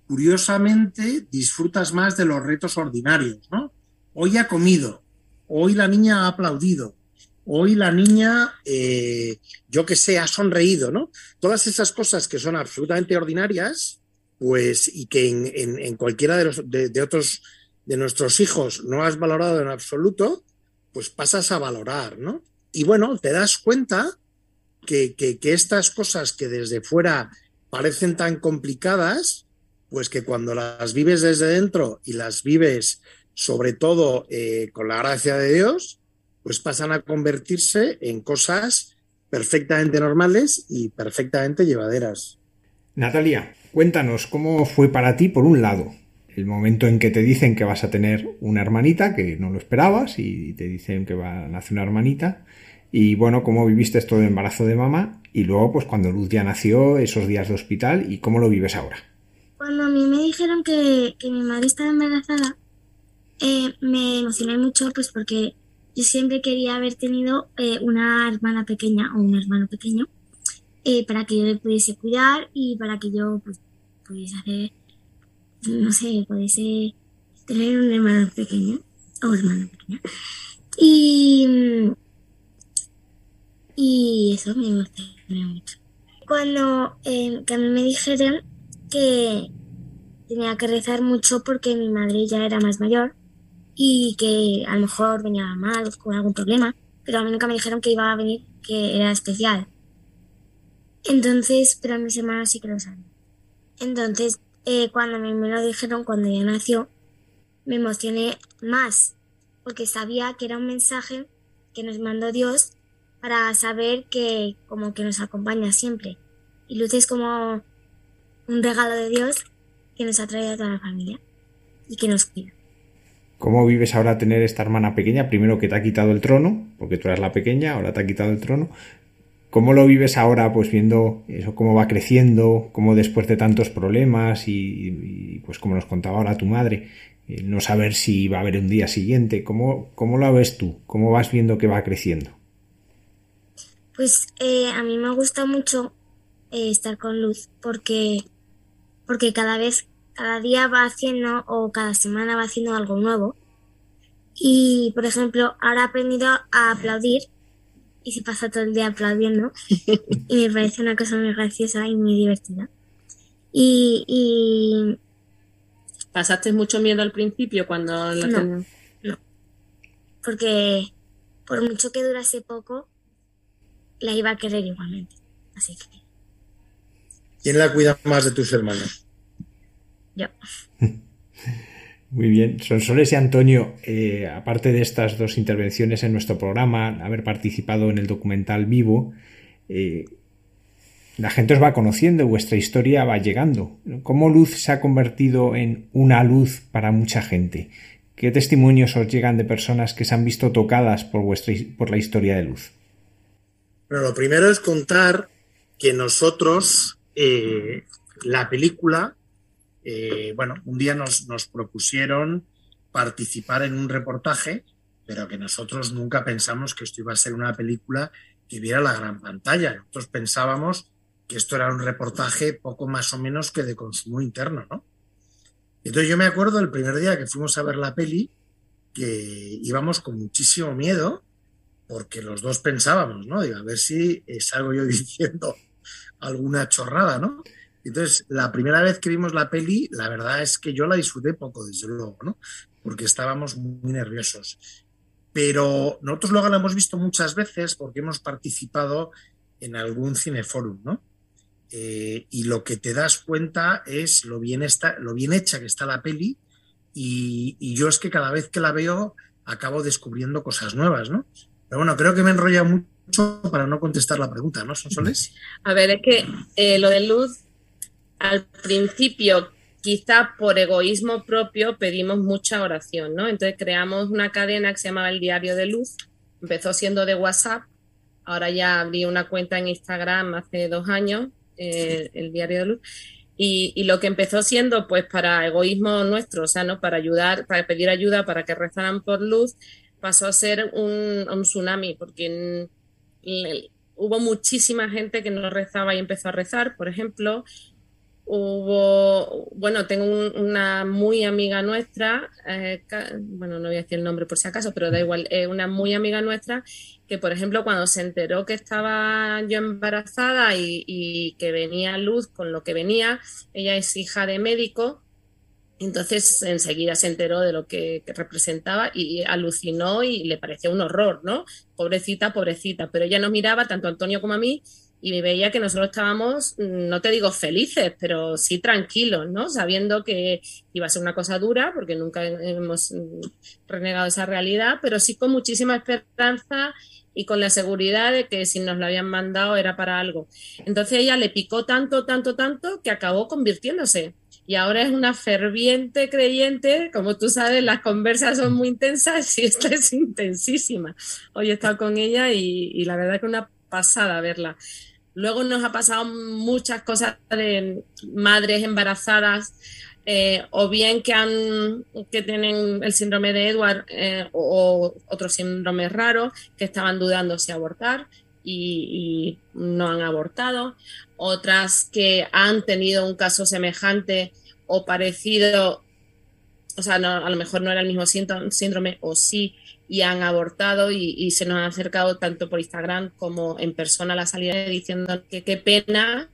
curiosamente disfrutas más de los retos ordinarios, ¿no? Hoy ha comido, hoy la niña ha aplaudido, hoy la niña, eh, yo que sé, ha sonreído, ¿no? Todas esas cosas que son absolutamente ordinarias, pues, y que en, cualquiera de, los, de, otros de nuestros hijos no has valorado en absoluto, pues pasas a valorar, ¿no? Y bueno, te das cuenta que, que estas cosas que desde fuera parecen tan complicadas, pues que cuando las vives desde dentro y las vives sobre todo eh, con la gracia de Dios, pues pasan a convertirse en cosas perfectamente normales y perfectamente llevaderas.
Natalia, cuéntanos cómo fue para ti, por un lado, el momento en que te dicen que vas a tener una hermanita, que no lo esperabas, y te dicen que va a nacer una hermanita, y bueno, cómo viviste esto de embarazo de mamá, y luego, pues cuando Luz ya nació, esos días de hospital, y cómo lo vives ahora.
Cuando a mí me dijeron que, mi madre estaba embarazada, eh, me emocioné mucho pues porque yo siempre quería haber tenido eh, una hermana pequeña o un hermano pequeño eh, para que yo le pudiese cuidar y para que yo pues, pudiese hacer, no sé, pudiese tener un hermano pequeño o hermana pequeña. Y, y eso me emocionó mucho. Cuando que a mí me dijeron que tenía que rezar mucho porque mi madre ya era más mayor y que a lo mejor venía mal con algún problema, pero a mí nunca me dijeron que iba a venir, que era especial. Entonces, pero mis hermanos sí que lo saben. Entonces, eh, cuando me, me lo dijeron, cuando ya nació, me emocioné más, porque sabía que era un mensaje que nos mandó Dios para saber que como que nos acompaña siempre. Y Luz es como un regalo de Dios que nos ha traído a toda la familia. y que nos cuida.
¿Cómo vives ahora tener esta hermana pequeña? Primero que te ha quitado el trono, porque tú eras la pequeña, ahora te ha quitado el trono. ¿Cómo lo vives ahora, pues viendo eso, cómo va creciendo, cómo después de tantos problemas y, pues como nos contaba ahora tu madre, no saber si va a haber un día siguiente, ¿cómo, cómo lo ves tú? ¿Cómo vas viendo que va creciendo?
Pues eh, a mí me gusta mucho eh, estar con Luz porque, porque cada vez, cada día va haciendo o cada semana va haciendo algo nuevo. Y, por ejemplo, ahora ha aprendido a aplaudir y se pasa todo el día aplaudiendo y me parece una cosa muy graciosa y muy divertida. Y,
¿Pasaste mucho miedo al principio cuando la
no, no, porque por mucho que durase poco, la iba a querer igualmente. Así que...
¿Quién la cuida más de tus hermanos?
Yo.
Muy bien. Sonsoles y Antonio, eh, aparte de estas dos intervenciones en nuestro programa, haber participado en el documental Vivo, eh, la gente os va conociendo, vuestra historia va llegando. ¿Cómo Luz se ha convertido en una luz para mucha gente? ¿Qué testimonios os llegan de personas que se han visto tocadas por, vuestra, por la historia de Luz?
Bueno, lo primero es contar que nosotros, eh, la película, eh, bueno, un día nos, propusieron participar en un reportaje, pero que nosotros nunca pensamos que esto iba a ser una película que viera la gran pantalla. Nosotros pensábamos que esto era un reportaje poco más o menos que de consumo interno, ¿no? Entonces yo me acuerdo el primer día que fuimos a ver la peli, que íbamos con muchísimo miedo, porque los dos pensábamos, ¿no? A ver si salgo yo diciendo alguna chorrada, ¿no? Entonces, la primera vez que vimos la peli, la verdad es que yo la disfruté poco, desde luego, ¿no? Porque estábamos muy nerviosos. Pero nosotros luego la hemos visto muchas veces porque hemos participado en algún cineforum, ¿no? Eh, y lo que te das cuenta es lo bien, está, lo bien hecha que está la peli y, y, yo es que cada vez que la veo acabo descubriendo cosas nuevas, ¿no? Pero bueno, creo que me enrolla mucho para no contestar la pregunta, ¿no, Sonsoles?
A ver, es que eh, lo de luz al principio, quizá por egoísmo propio, pedimos mucha oración, ¿no? Entonces creamos una cadena que se llamaba el Diario de Luz, empezó siendo de WhatsApp, ahora ya abrí una cuenta en Instagram hace dos años, eh, el Diario de Luz, y, lo que empezó siendo pues para egoísmo nuestro, o sea, ¿no? Para ayudar, para pedir ayuda, para que rezaran por luz, pasó a ser un, un tsunami, porque hubo muchísima gente que no rezaba y empezó a rezar, por ejemplo, hubo, bueno, tengo una muy amiga nuestra, eh, bueno, no voy a decir el nombre por si acaso, pero da igual, eh, una muy amiga nuestra que, por ejemplo, cuando se enteró que estaba yo embarazada y, que venía luz con lo que venía, ella es hija de médico, entonces enseguida se enteró de lo que, representaba y alucinó y le pareció un horror, ¿no? Pobrecita, pobrecita, pero ella nos miraba, tanto a Antonio como a mí, y veía que nosotros estábamos, no te digo felices, pero sí tranquilos, ¿no? Sabiendo que iba a ser una cosa dura, porque nunca hemos renegado esa realidad, pero sí con muchísima esperanza y con la seguridad de que si nos lo habían mandado era para algo. Entonces ella le picó tanto, tanto, tanto que acabó convirtiéndose. Y ahora es una ferviente creyente, como tú sabes, las conversas son muy intensas y esta es intensísima. Hoy he estado con ella y, la verdad que una pasada verla. Luego nos ha pasado muchas cosas de madres embarazadas eh, o bien que, han, que tienen el síndrome de Edward eh, o, otros síndromes raros que estaban dudando si abortar y, no han abortado. Otras que han tenido un caso semejante o parecido, o sea, a lo mejor no era el mismo síndrome o sí, y han abortado y, se nos han acercado tanto por Instagram como en persona a la salida diciendo que qué pena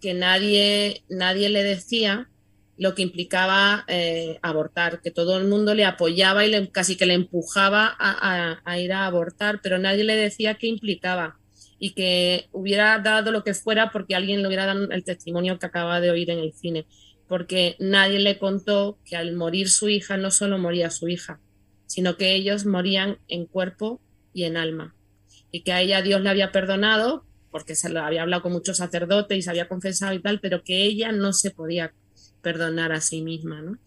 que nadie, nadie le decía lo que implicaba eh, abortar, que todo el mundo le apoyaba y le, casi que le empujaba a, ir a abortar, pero nadie le decía qué implicaba y que hubiera dado lo que fuera porque alguien le hubiera dado el testimonio que acaba de oír en el cine, porque nadie le contó que al morir su hija no solo moría su hija, sino que ellos morían en cuerpo y en alma. Y que a ella Dios le había perdonado, porque se lo había hablado con muchos sacerdotes y se había confesado y tal, pero que ella no se podía perdonar a sí misma, ¿no?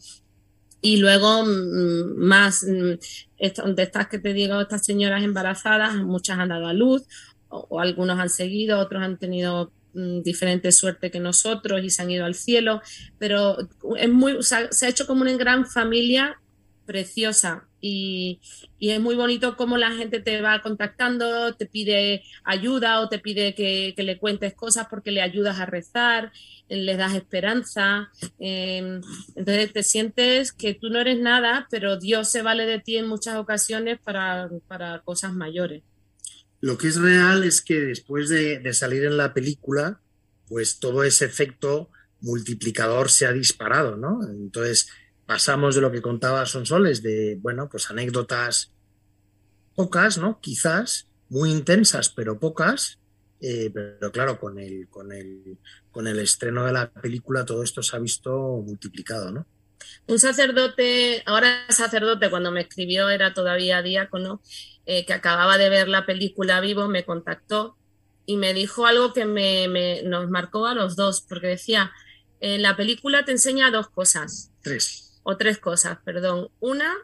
Y luego, mm, más, mm, de estas que te digo, estas señoras embarazadas, muchas han dado a luz, o, algunos han seguido, otros han tenido mm, diferente suerte que nosotros y se han ido al cielo, pero es muy, se ha hecho como una gran familia preciosa y, es muy bonito cómo la gente te va contactando, te pide ayuda o te pide que, le cuentes cosas porque le ayudas a rezar, les das esperanza. Em, entonces te sientes que tú no eres nada, pero Dios se vale de ti en muchas ocasiones para, cosas mayores.
Lo que es real es que después de, de salir en la película, pues todo ese efecto multiplicador se ha disparado, ¿no? Entonces, pasamos de lo que contaba Sonsoles, de, bueno, pues anécdotas pocas, ¿no? Quizás, muy intensas, pero pocas. Eh, pero claro, con el, con, el, con el estreno de la película todo esto se ha visto multiplicado, ¿no?
Un sacerdote, ahora sacerdote, cuando me escribió era todavía diácono, eh, que acababa de ver la película vivo, me contactó y me dijo algo que me, me, nos marcó a los dos, porque decía, en la película te enseña dos cosas.
Tres
o tres cosas, perdón. Una,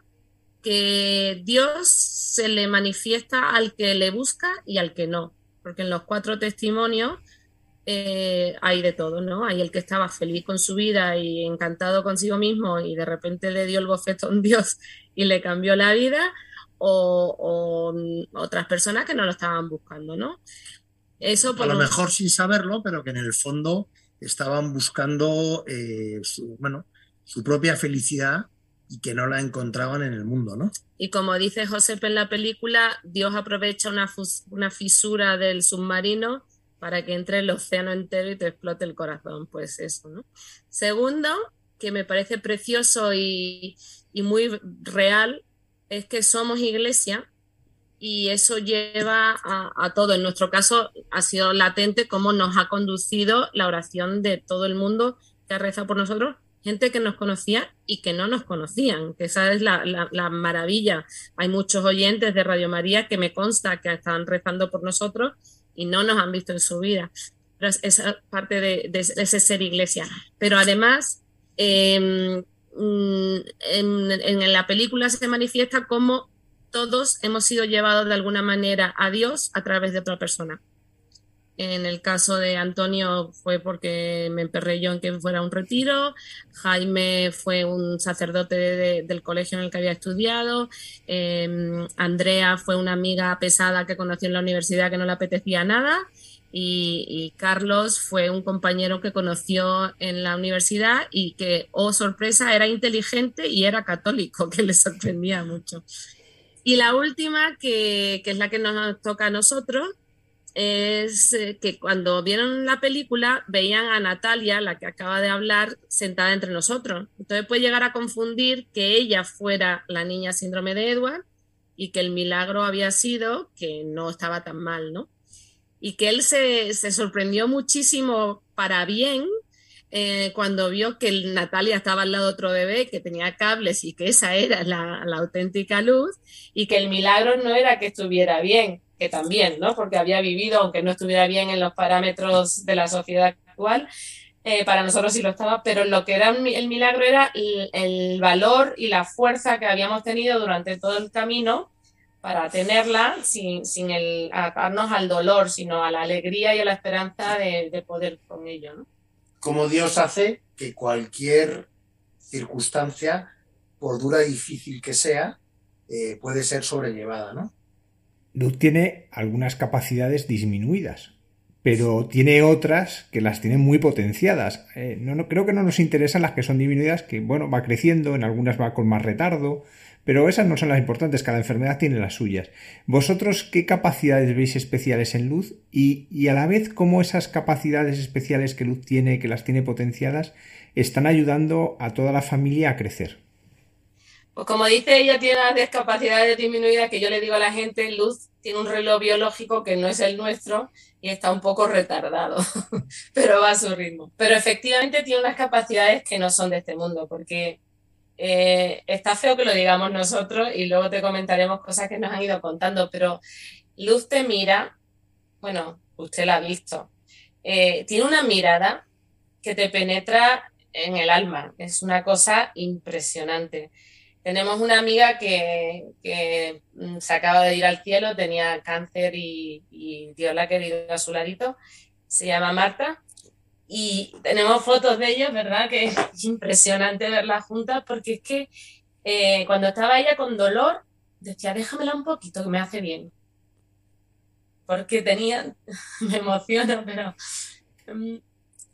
que Dios se le manifiesta al que le busca y al que no, porque en los cuatro testimonios eh, hay de todo, ¿no? Hay el que estaba feliz con su vida y encantado consigo mismo y de repente le dio el bofetón Dios y le cambió la vida, o, otras personas que no lo estaban buscando, ¿no?
Eso por A lo mejor sin saberlo, pero que en el fondo estaban buscando, eh, su, bueno, su propia felicidad y que no la encontraban en el mundo, ¿no?
Y como dice José en la película, Dios aprovecha una, una fisura del submarino para que entre el océano entero y te explote el corazón, pues eso, ¿no? Segundo, que me parece precioso y, y muy real, es que somos iglesia y eso lleva a, a, todo. En nuestro caso ha sido latente cómo nos ha conducido la oración de todo el mundo que ha rezado por nosotros gente que nos conocía y que no nos conocían, que esa es la, maravilla. Hay muchos oyentes de Radio María que me consta que están rezando por nosotros y no nos han visto en su vida. Pero esa parte de, ese ser iglesia. Pero además, em, mm, en, en la película se manifiesta cómo todos hemos sido llevados de alguna manera a Dios a través de otra persona. En el caso de Antonio fue porque me emperré yo en que fuera un retiro. Jaime fue un sacerdote del colegio en el que había estudiado. Em, Andrea fue una amiga pesada que conoció en la universidad que no le apetecía nada. Y, Carlos fue un compañero que conoció en la universidad y que, oh sorpresa, era inteligente y era católico, que le sorprendía mucho. Y la última, que, que es la que nos toca a nosotros, es eh, que cuando vieron la película veían a Natalia, la que acaba de hablar, sentada entre nosotros. Entonces puede llegar a confundir que ella fuera la niña síndrome de Edward y que el milagro había sido que no estaba tan mal, ¿no? Y que él se, sorprendió muchísimo para bien eh, cuando vio que Natalia estaba al lado de otro bebé que tenía cables y que esa era la, la auténtica luz y que el milagro no era que estuviera bien, que también, ¿no? Porque había vivido, aunque no estuviera bien en los parámetros de la sociedad actual, eh, para nosotros sí lo estaba, pero lo que era el milagro era el, valor y la fuerza que habíamos tenido durante todo el camino para tenerla sin, sin el atarnos al dolor, sino a la alegría y a la esperanza de, poder con ello. ¿no?
Como Dios hace que cualquier circunstancia, por dura y difícil que sea, eh, puede ser sobrellevada, ¿no?
Luz tiene algunas capacidades disminuidas, pero tiene otras que las tiene muy potenciadas. Eh, no, creo que no nos interesan las que son disminuidas, que bueno, va creciendo, en algunas va con más retardo, pero esas no son las importantes, cada enfermedad tiene las suyas. ¿Vosotros qué capacidades veis especiales en Luz y a la vez cómo esas capacidades especiales que Luz tiene, que las tiene potenciadas, están ayudando a toda la familia a crecer?
Pues como dice ella, tiene las discapacidades disminuidas que yo le digo a la gente, Luz tiene un reloj biológico que no es el nuestro y está un poco retardado, pero va a su ritmo. Pero efectivamente tiene unas capacidades que no son de este mundo, porque eh, está feo que lo digamos nosotros y luego te comentaremos cosas que nos han ido contando, pero Luz te mira, bueno, usted la ha visto, eh, tiene una mirada que te penetra en el alma. Es una cosa impresionante. Tenemos una amiga que, mm, se acaba de ir al cielo, tenía cáncer y, Dios la ha querido a su ladito. Se llama Marta. Y tenemos fotos de ellos, ¿verdad? Que es impresionante verlas juntas porque es que eh, cuando estaba ella con dolor, decía, déjamela un poquito, que me hace bien. Porque tenía, me emociono, pero mm,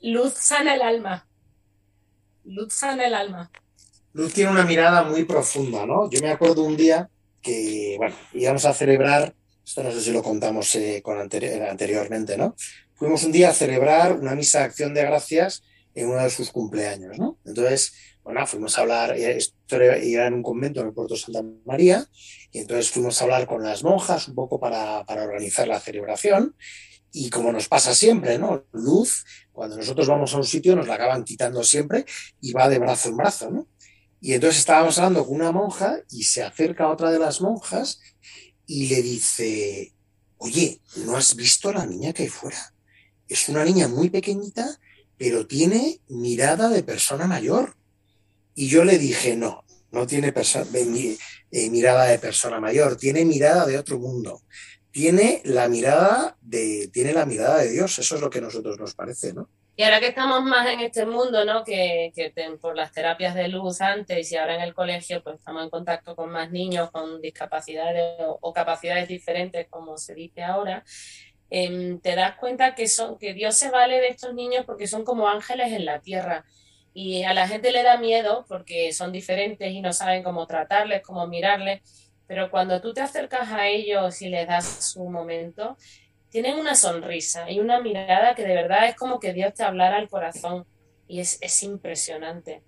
luz sana el alma. Luz sana el alma.
Luz tiene una mirada muy profunda, ¿no? Yo me acuerdo un día que, bueno, íbamos a celebrar, esto no sé si lo contamos eh, con anteriormente, ¿no? Fuimos un día a celebrar una misa de acción de gracias en uno de sus cumpleaños, ¿no? Entonces, bueno, fuimos a hablar, esto era en un convento en el puerto Santa María, y entonces fuimos a hablar con las monjas un poco para, para organizar la celebración, y como nos pasa siempre, ¿no? Luz, cuando nosotros vamos a un sitio nos la acaban quitando siempre y va de brazo en brazo, ¿no? Y entonces estábamos hablando con una monja y se acerca a otra de las monjas y le dice, oye, ¿no has visto a la niña que hay fuera? Es una niña muy pequeñita, pero tiene mirada de persona mayor. Y yo le dije, no, no tiene eh, mirada de persona mayor, tiene mirada de otro mundo. Tiene la mirada de, tiene la mirada de Dios, eso es lo que a nosotros nos parece, ¿no?
Y ahora que estamos más en este mundo, ¿no? Que, que por las terapias de luz antes y ahora en el colegio, pues estamos en contacto con más niños con discapacidades o, capacidades diferentes, como se dice ahora, em, te das cuenta que, son, que Dios se vale de estos niños porque son como ángeles en la tierra. Y a la gente le da miedo porque son diferentes y no saben cómo tratarles, cómo mirarles, pero cuando tú te acercas a ellos y les das su momento, tienen una sonrisa y una mirada que de verdad es como que Dios te hablara al corazón y es, impresionante.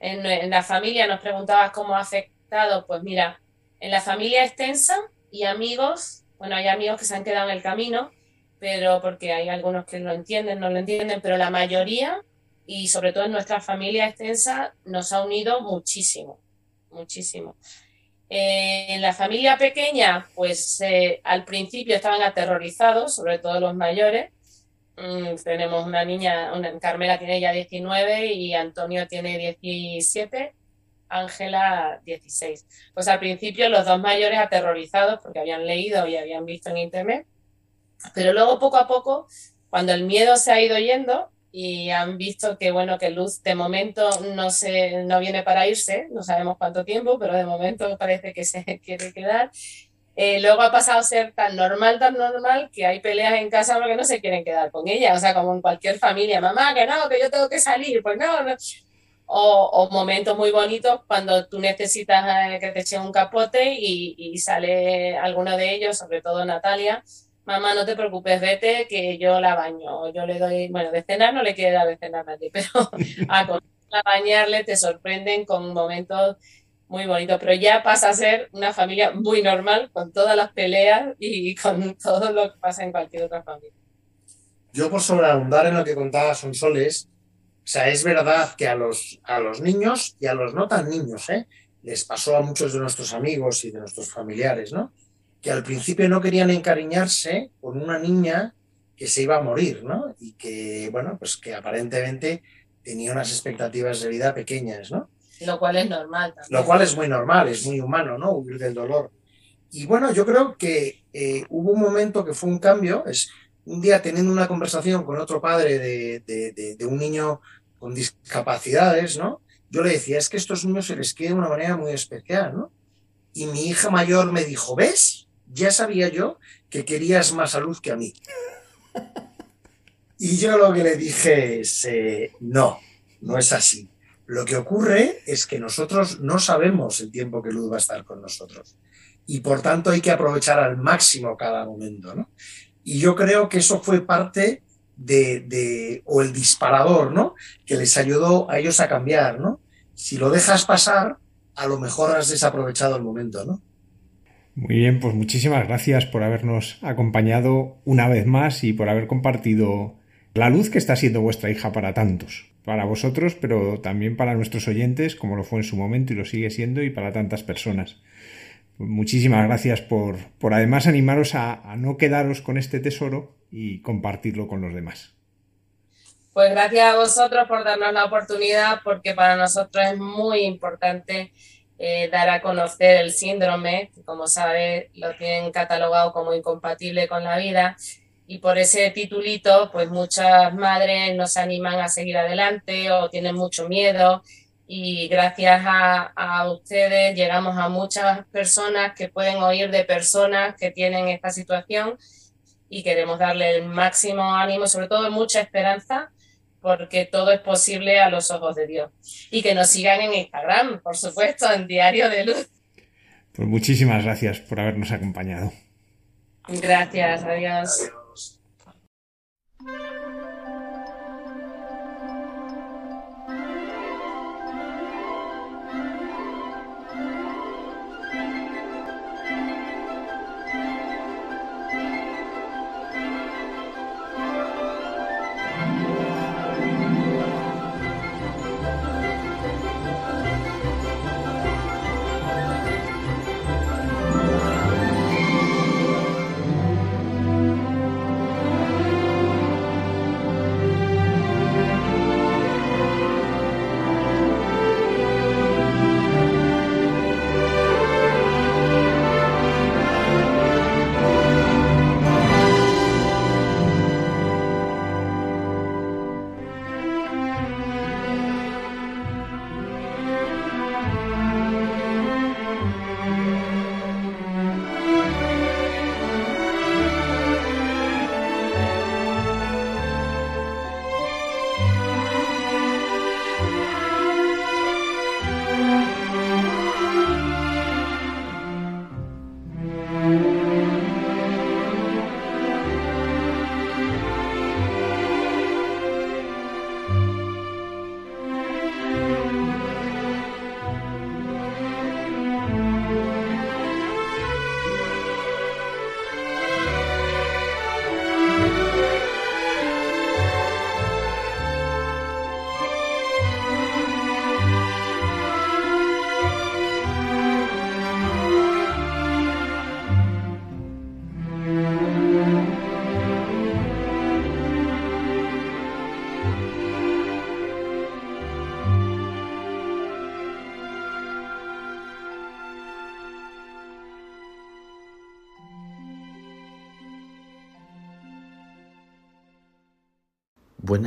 En, la familia nos preguntabas cómo ha afectado, pues mira, en la familia extensa y amigos, bueno, hay amigos que se han quedado en el camino, pero porque hay algunos que lo entienden, no lo entienden, pero la mayoría y sobre todo en nuestra familia extensa nos ha unido muchísimo, muchísimo. Eh, en la familia pequeña, pues eh, al principio estaban aterrorizados, sobre todo los mayores. Mm, tenemos una niña, una, Carmela tiene ya 19 y Antonio tiene 17, Ángela 16. Pues al principio los dos mayores aterrorizados porque habían leído y habían visto en internet, pero luego poco a poco, cuando el miedo se ha ido yendo, y han visto que bueno que Luz de momento no se no viene para irse, no sabemos cuánto tiempo, pero de momento parece que se quiere quedar. Eh, luego ha pasado a ser tan normal, tan normal que hay peleas en casa porque no se quieren quedar con ella, o sea, como en cualquier familia, mamá, que no, que yo tengo que salir, pues no, O, o, momentos muy bonitos cuando tú necesitas eh, que te echen un capote y, y sale alguno de ellos, sobre todo Natalia, mamá, no te preocupes, vete, que yo la baño. Yo le doy, bueno, de cenar no le quiere dar de cenar a nadie, pero a, bañarle te sorprenden con momentos muy bonitos. Pero ya pasa a ser una familia muy normal, con todas las peleas y con todo lo que pasa en cualquier otra familia.
Yo por sobreabundar en lo que contaba Sonsoles, o sea, es verdad que a los, a los niños y a los no tan niños, ¿eh? les pasó a muchos de nuestros amigos y de nuestros familiares, ¿no? Que al principio no querían encariñarse con una niña que se iba a morir, ¿no? Y que, bueno, pues que aparentemente tenía unas expectativas de vida pequeñas, ¿no?
Lo cual es normal. También.
Lo cual es muy normal, es muy humano, ¿no? Huir del dolor. Y bueno, yo creo que eh, hubo un momento que fue un cambio, es un día teniendo una conversación con otro padre de, de un niño con discapacidades, ¿no? Yo le decía, es que a estos niños se les quiere de una manera muy especial, ¿no? Y mi hija mayor me dijo, ¿ves? Ya sabía yo que querías más salud que a mí. Y yo lo que le dije es, eh, no, no es así. Lo que ocurre es que nosotros no sabemos el tiempo que Luz va a estar con nosotros. Y por tanto hay que aprovechar al máximo cada momento. ¿no? Y yo creo que eso fue parte de, de, o el disparador, ¿no? Que les ayudó a ellos a cambiar, ¿no? Si lo dejas pasar, a lo mejor has desaprovechado el momento, ¿no?
Muy bien, pues muchísimas gracias por habernos acompañado una vez más y por haber compartido la luz que está siendo vuestra hija para tantos, para vosotros, pero también para nuestros oyentes, como lo fue en su momento y lo sigue siendo, y para tantas personas. Muchísimas gracias por, por además animaros a, a no quedaros con este tesoro y compartirlo con los demás.
Pues gracias a vosotros por darnos la oportunidad, porque para nosotros es muy importante eh, dar a conocer el síndrome, que como sabes lo tienen catalogado como incompatible con la vida, y por ese titulito, pues muchas madres nos animan a seguir adelante o tienen mucho miedo. Y gracias a, a, ustedes llegamos a muchas personas que pueden oír de personas que tienen esta situación y queremos darle el máximo ánimo, sobre todo mucha esperanza porque todo es posible a los ojos de Dios. Y que nos sigan en Instagram, por supuesto, en Diario de Luz.
Pues muchísimas gracias por habernos acompañado.
Gracias, adiós.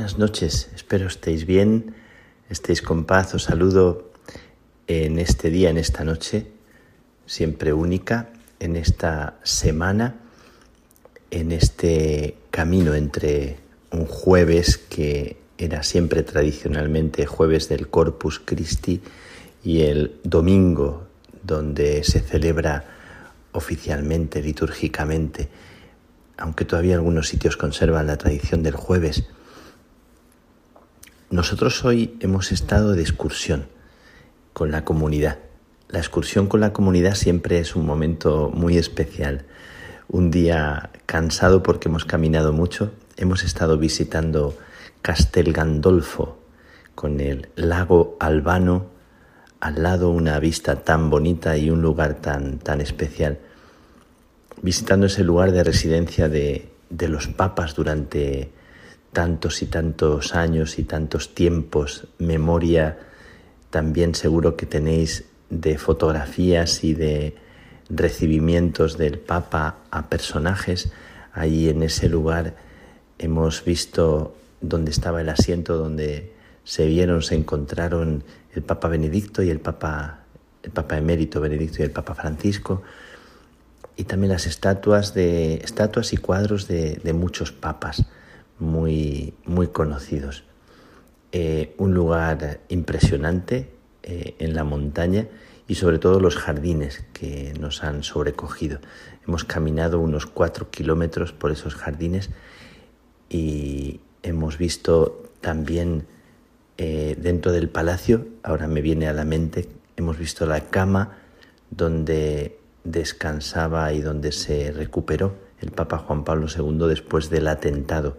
Buenas noches, espero estéis bien, estéis con paz. Os saludo en este día, en esta noche, siempre única, en esta semana, en este camino entre un jueves que era siempre tradicionalmente jueves del Corpus Christi y el domingo donde se celebra oficialmente, litúrgicamente, aunque todavía algunos sitios conservan la tradición del jueves nosotros hoy hemos estado de excursión con la comunidad. La excursión con la comunidad siempre es un momento muy especial. Un día cansado porque hemos caminado mucho, hemos estado visitando Castel Gandolfo con el lago Albano, al lado una vista tan bonita y un lugar tan, tan especial. Visitando ese lugar de residencia de, de los papas durante tantos y tantos años y tantos tiempos, memoria también seguro que tenéis de fotografías y de recibimientos del Papa a personajes. Allí en ese lugar hemos visto donde estaba el asiento donde se vieron, se encontraron el Papa Benedicto y el Papa, el Papa Emérito Benedicto y el Papa Francisco, y también las estatuas de estatuas y cuadros de, de muchos papas muy, muy conocidos. Eh, un lugar impresionante eh, en la montaña y sobre todo los jardines que nos han sobrecogido. Hemos caminado unos cuatro kilómetros por esos jardines y hemos visto también eh, dentro del palacio, ahora me viene a la mente, hemos visto la cama donde descansaba y donde se recuperó el Papa Juan Pablo II después del atentado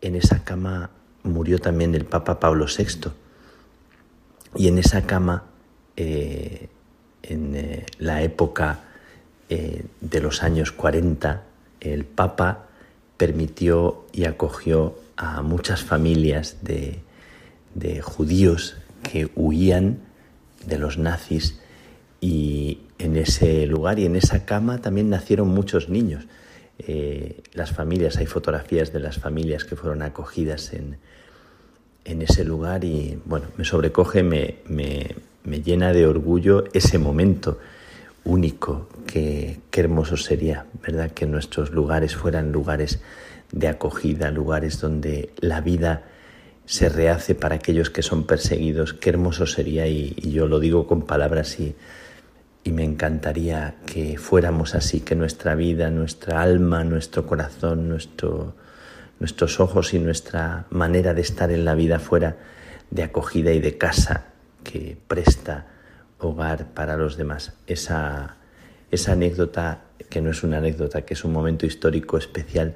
en esa cama murió también el Papa Pablo VI. Y en esa cama, eh, en eh, la época eh, de los años 40, el Papa permitió y acogió a muchas familias de, de judíos que huían de los nazis y en ese lugar y en esa cama también nacieron muchos niños. Eh, las familias, hay fotografías de las familias que fueron acogidas en, en ese lugar y bueno, me sobrecoge, me, me, me llena de orgullo ese momento único, que qué hermoso sería, ¿verdad? Que nuestros lugares fueran lugares de acogida, lugares donde la vida se rehace para aquellos que son perseguidos, qué hermoso sería y, yo lo digo con palabras y, y me encantaría que fuéramos así, que nuestra vida, nuestra alma, nuestro corazón, nuestro, nuestros ojos y nuestra manera de estar en la vida fuera de acogida y de casa que presta hogar para los demás. Esa, esa anécdota, que no es una anécdota, que es un momento histórico especial,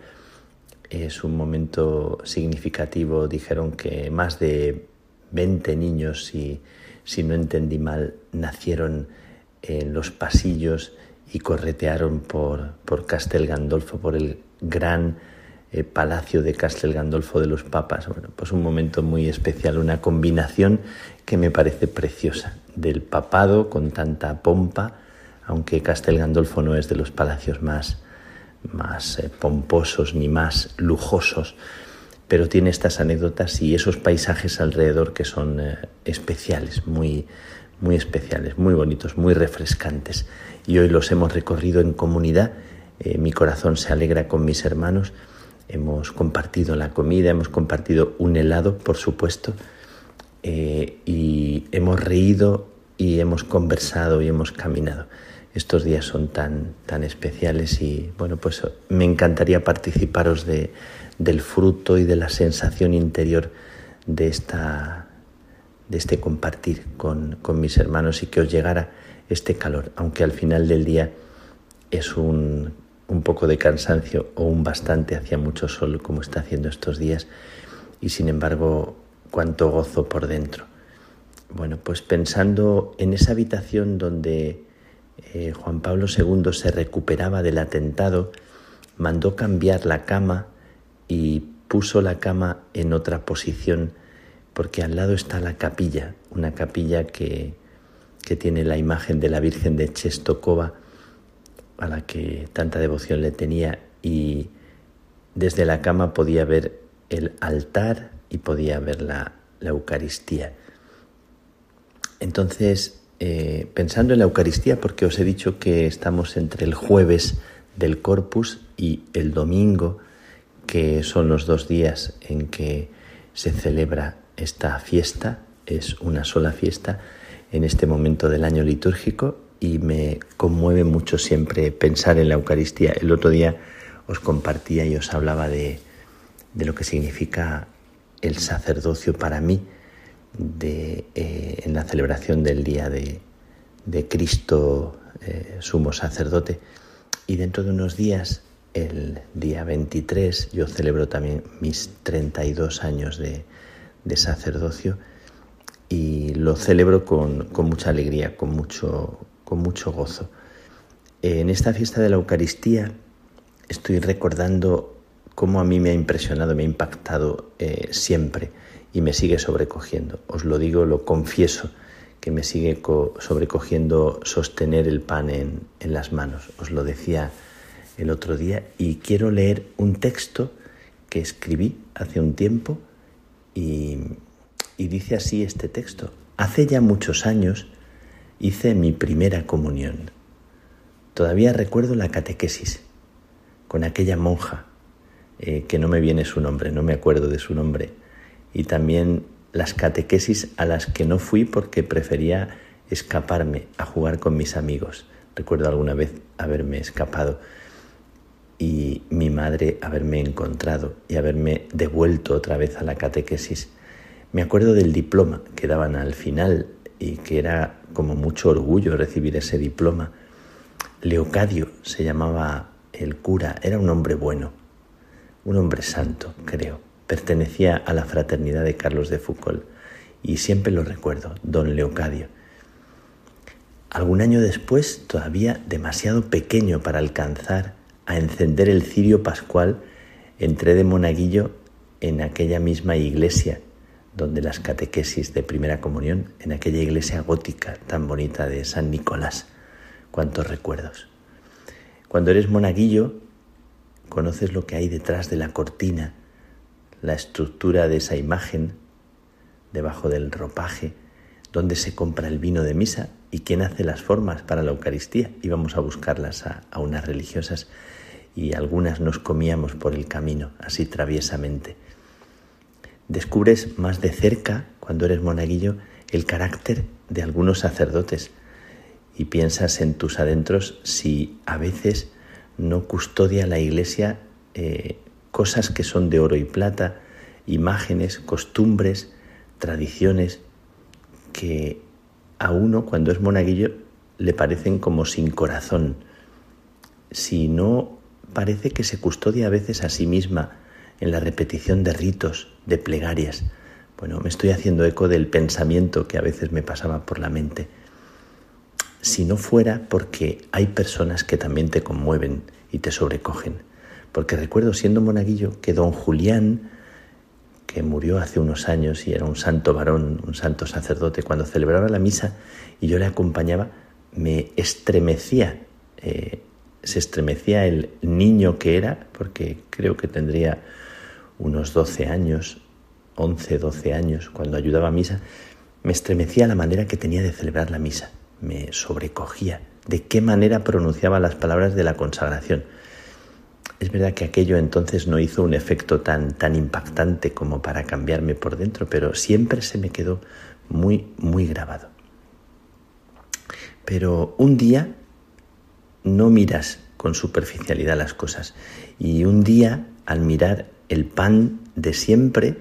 es un momento significativo. Dijeron que más de 20 niños, si, si no entendí mal, nacieron en los pasillos y corretearon por, por Castel Gandolfo, por el gran eh, palacio de Castel Gandolfo de los Papas. Bueno, pues un momento muy especial, una combinación que me parece preciosa del papado con tanta pompa, aunque Castel Gandolfo no es de los palacios más, más eh, pomposos ni más lujosos, pero tiene estas anécdotas y esos paisajes alrededor que son eh, especiales, muy, muy especiales, muy bonitos, muy refrescantes. Y hoy los hemos recorrido en comunidad. Eh, mi corazón se alegra con mis hermanos. Hemos compartido la comida, hemos compartido un helado, por supuesto, y hemos reído y hemos conversado y hemos caminado estos días son tan, tan especiales y bueno, pues me encantaría participaros de, del fruto y de la sensación interior de, esta, de este compartir con, con mis hermanos y que os llegara este calor, aunque al final del día es un, un poco de cansancio o un bastante hacia mucho sol como está haciendo estos días y sin embargo cuánto gozo por dentro. Bueno, pues pensando en esa habitación donde eh, Juan Pablo II se recuperaba del atentado, mandó cambiar la cama y puso la cama en otra posición porque al lado está la capilla, una capilla que, tiene la imagen de la Virgen de Chestokova a la que tanta devoción le tenía y desde la cama podía ver el altar y podía ver la, la Eucaristía. Entonces eh, pensando en la Eucaristía, porque os he dicho que estamos entre el jueves del Corpus y el domingo, que son los dos días en que se celebra esta fiesta, es una sola fiesta en este momento del año litúrgico y me conmueve mucho siempre pensar en la Eucaristía. El otro día os compartía y os hablaba de, de lo que significa el sacerdocio para mí de, eh, en la celebración del día de, de Cristo eh, sumo sacerdote. Y dentro de unos días, el día 23, yo celebro también mis 32 años de, de sacerdocio y lo celebro con, con, mucha alegría, con mucho, con mucho gozo. En esta fiesta de la Eucaristía estoy recordando cómo a mí me ha impresionado, me ha impactado eh, siempre y me sigue sobrecogiendo. Os lo digo, lo confieso, que me sigue sobrecogiendo sostener el pan en, en las manos. Os lo decía el otro día y quiero leer un texto que escribí hace un tiempo y, dice así este texto. Hace ya muchos años hice mi primera comunión. Todavía recuerdo la catequesis con aquella monja, eh, que no me viene su nombre, no me acuerdo de su nombre, y también las catequesis a las que no fui porque prefería escaparme a jugar con mis amigos. Recuerdo alguna vez haberme escapado y mi madre haberme encontrado y haberme devuelto otra vez a la catequesis. Me acuerdo del diploma que daban al final y que era como mucho orgullo recibir ese diploma. Leocadio se llamaba el cura, era un hombre bueno, un hombre santo, creo pertenecía a la fraternidad de Carlos de Foucault y siempre lo recuerdo, don Leocadio. Algún año después, todavía demasiado pequeño para alcanzar a encender el cirio pascual, entré de monaguillo en aquella misma iglesia donde las catequesis de primera comunión, en aquella iglesia gótica tan bonita de San Nicolás. Cuántos recuerdos. Cuando eres monaguillo, conoces lo que hay detrás de la cortina, la estructura de esa imagen, debajo del ropaje, dónde se compra el vino de misa y quién hace las formas para la Eucaristía. Íbamos a buscarlas a unas religiosas y algunas nos comíamos por el camino, así traviesamente. Descubres más de cerca, cuando eres monaguillo, el carácter de algunos sacerdotes y piensas en tus adentros si a veces no custodia la iglesia eh, cosas que son de oro y plata, imágenes, costumbres, tradiciones que a uno cuando es monaguillo le parecen como sin corazón, si no parece que se custodia a veces a sí misma en la repetición de ritos, de plegarias. Bueno, me estoy haciendo eco del pensamiento que a veces me pasaba por la mente. Si no fuera porque hay personas que también te conmueven y te sobrecogen. Porque recuerdo siendo monaguillo que don Julián, que murió hace unos años y era un santo varón, un santo sacerdote, cuando celebraba la misa y yo le acompañaba, me estremecía, eh, se estremecía el niño que era, porque creo que tendría unos 12 años, 11, 12 años, cuando ayudaba a misa, me estremecía la manera que tenía de celebrar la misa, me sobrecogía, de qué manera pronunciaba las palabras de la consagración. Es verdad que aquello entonces no hizo un efecto tan, tan impactante como para cambiarme por dentro, pero siempre se me quedó muy, muy grabado. Pero un día no miras con superficialidad las cosas y un día al mirar el pan de siempre,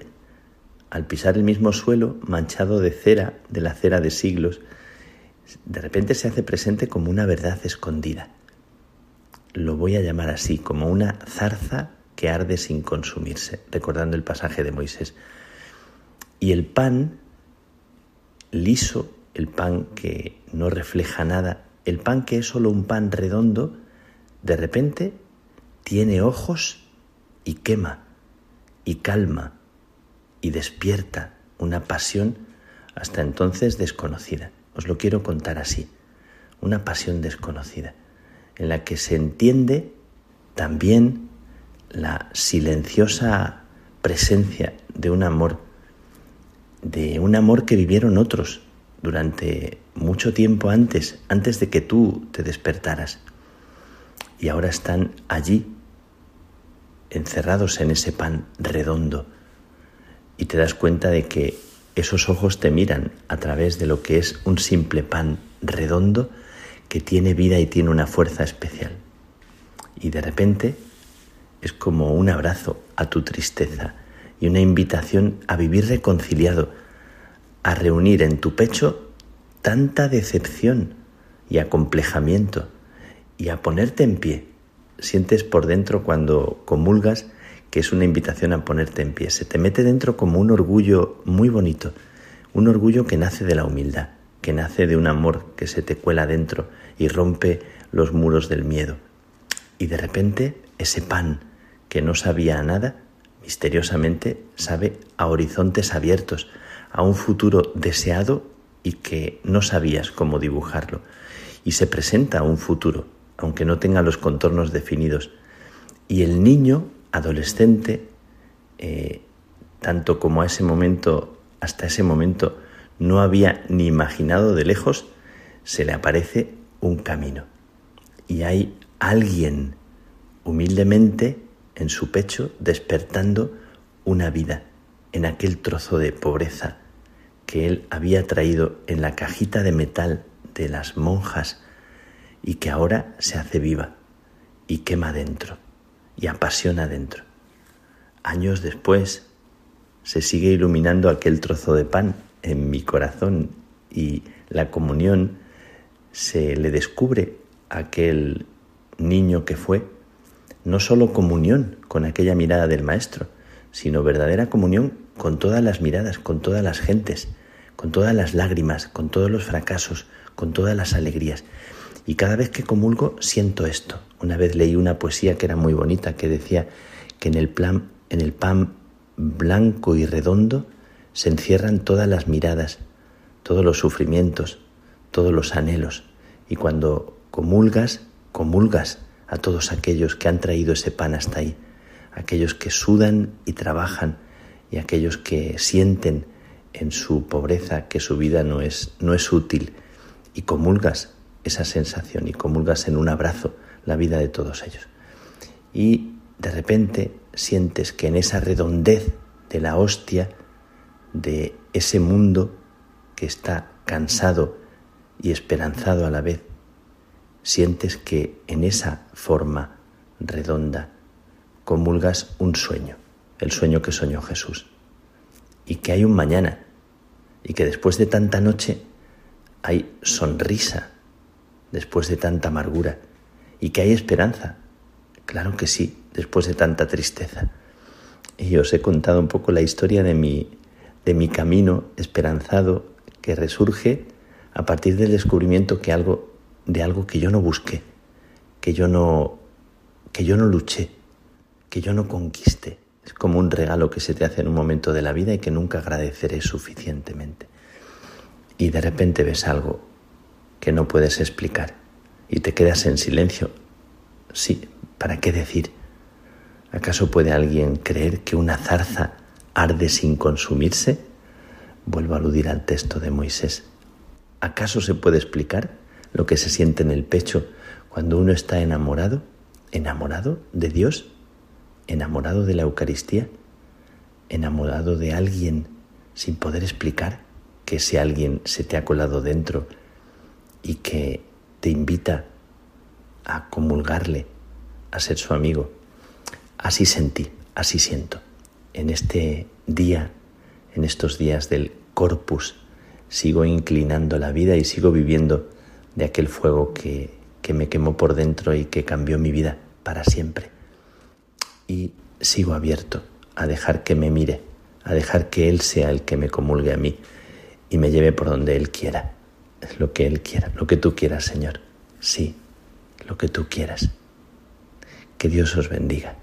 al pisar el mismo suelo manchado de cera, de la cera de siglos, de repente se hace presente como una verdad escondida. Lo voy a llamar así, como una zarza que arde sin consumirse, recordando el pasaje de Moisés. Y el pan liso, el pan que no refleja nada, el pan que es solo un pan redondo, de repente tiene ojos y quema y calma y despierta una pasión hasta entonces desconocida. Os lo quiero contar así, una pasión desconocida, en la que se entiende también la silenciosa presencia de un amor, de un amor que vivieron otros durante mucho tiempo antes, antes de que tú te despertaras. Y ahora están allí encerrados en ese pan redondo y te das cuenta de que esos ojos te miran a través de lo que es un simple pan redondo que tiene vida y tiene una fuerza especial. Y de repente es como un abrazo a tu tristeza y una invitación a vivir reconciliado, a reunir en tu pecho tanta decepción y acomplejamiento y a ponerte en pie sientes por dentro cuando comulgas que es una invitación a ponerte en pie. Se te mete dentro como un orgullo muy bonito, un orgullo que nace de la humildad, que nace de un amor que se te cuela dentro y rompe los muros del miedo. Y de repente ese pan que no sabía nada, misteriosamente sabe a horizontes abiertos, a un futuro deseado y que no sabías cómo dibujarlo. Y se presenta un futuro aunque no tenga los contornos definidos. Y el niño, adolescente, eh, tanto como a ese momento, hasta ese momento, no había ni imaginado de lejos, se le aparece un camino. Y hay alguien humildemente en su pecho despertando una vida en aquel trozo de pobreza que él había traído en la cajita de metal de las monjas y que ahora se hace viva y quema dentro y apasiona dentro. Años después se sigue iluminando aquel trozo de pan en mi corazón y la comunión se le descubre a aquel niño que fue no solo comunión con aquella mirada del maestro, sino verdadera comunión con todas las miradas, con todas las gentes, con todas las lágrimas, con todos los fracasos, con todas las alegrías. Y cada vez que comulgo siento esto. Una vez leí una poesía que era muy bonita, que decía que en el, plan, en el pan blanco y redondo se encierran todas las miradas, todos los sufrimientos, todos los anhelos. Y cuando comulgas, comulgas a todos aquellos que han traído ese pan hasta ahí, aquellos que sudan y trabajan y aquellos que sienten en su pobreza que su vida no es, no es útil y comulgas esa sensación y comulgas en un abrazo la vida de todos ellos. Y de repente sientes que en esa redondez de la hostia, de ese mundo que está cansado y esperanzado a la vez, sientes que en esa forma redonda comulgas un sueño, el sueño que soñó Jesús, y que hay un mañana, y que después de tanta noche hay sonrisa, después de tanta amargura, y que hay esperanza, claro que sí, después de tanta tristeza. Y os he contado un poco la historia de mi, de mi camino esperanzado que resurge a partir del descubrimiento que algo, de algo que yo no busqué, que yo no, que yo no luché, que yo no conquisté. Es como un regalo que se te hace en un momento de la vida y que nunca agradeceré suficientemente. Y de repente ves algo que no puedes explicar y te quedas en silencio. Sí, ¿para qué decir? ¿Acaso puede alguien creer que una zarza arde sin consumirse? Vuelvo a aludir al texto de Moisés. ¿Acaso se puede explicar lo que se siente en el pecho cuando uno está enamorado? ¿Enamorado de Dios? Enamorado de la Eucaristía, enamorado de alguien sin poder explicar que ese alguien se te ha colado dentro y que te invita a comulgarle, a ser su amigo. Así sentí, así siento. En este día, en estos días del corpus, sigo inclinando la vida y sigo viviendo de aquel fuego que, que me quemó por dentro y que cambió mi vida para siempre y sigo abierto a dejar que me mire, a dejar que Él sea el que me comulgue a mí y me lleve por donde Él quiera. Lo que Él quiera, lo que tú quieras, Señor. Sí, lo que tú quieras. Que Dios os bendiga.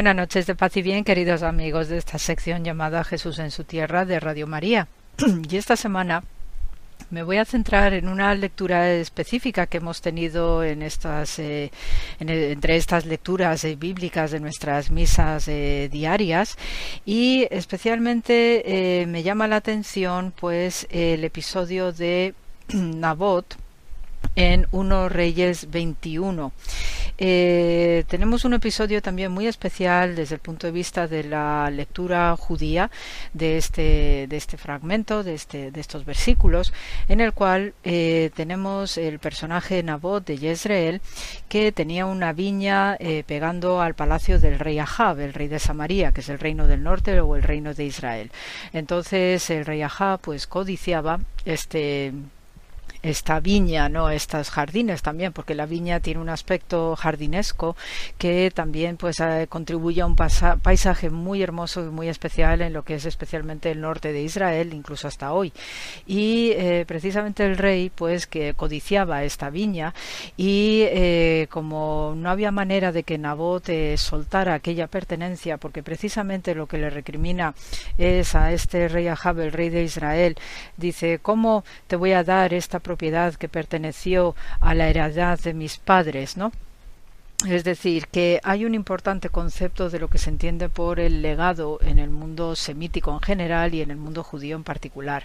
Buenas noches de paz y bien, queridos amigos de esta sección llamada Jesús en su tierra de Radio María. y esta semana me voy a centrar en una lectura específica que hemos tenido en estas, eh, entre estas lecturas eh, bíblicas de nuestras misas eh, diarias y especialmente me llama la atención pues el episodio de Nabot en 1 Reyes 21. Eh, tenemos un episodio también muy especial desde el punto de vista de la lectura judía de este, de este fragmento, de, este, de estos versículos, en el cual eh, tenemos el personaje Nabot de Jezreel que tenía una viña eh, pegando al palacio del rey Ahab, el rey de Samaria, que es el reino del norte o el reino de Israel. Entonces el rey Ahab pues codiciaba este esta viña, no estos jardines también, porque la viña tiene un aspecto jardinesco que también pues eh, contribuye a un paisaje muy hermoso y muy especial en lo que es especialmente el norte de Israel, incluso hasta hoy. Y eh, precisamente el rey pues que codiciaba esta viña y eh, como no había manera de que Nabot soltara aquella pertenencia, porque precisamente lo que le recrimina es a este rey Ahab, el rey de Israel, dice, ¿cómo te voy a dar esta propiedad que perteneció a la heredad de mis padres, ¿no? Es decir, que hay un importante concepto de lo que se entiende por el legado en el mundo semítico en general y en el mundo judío en particular.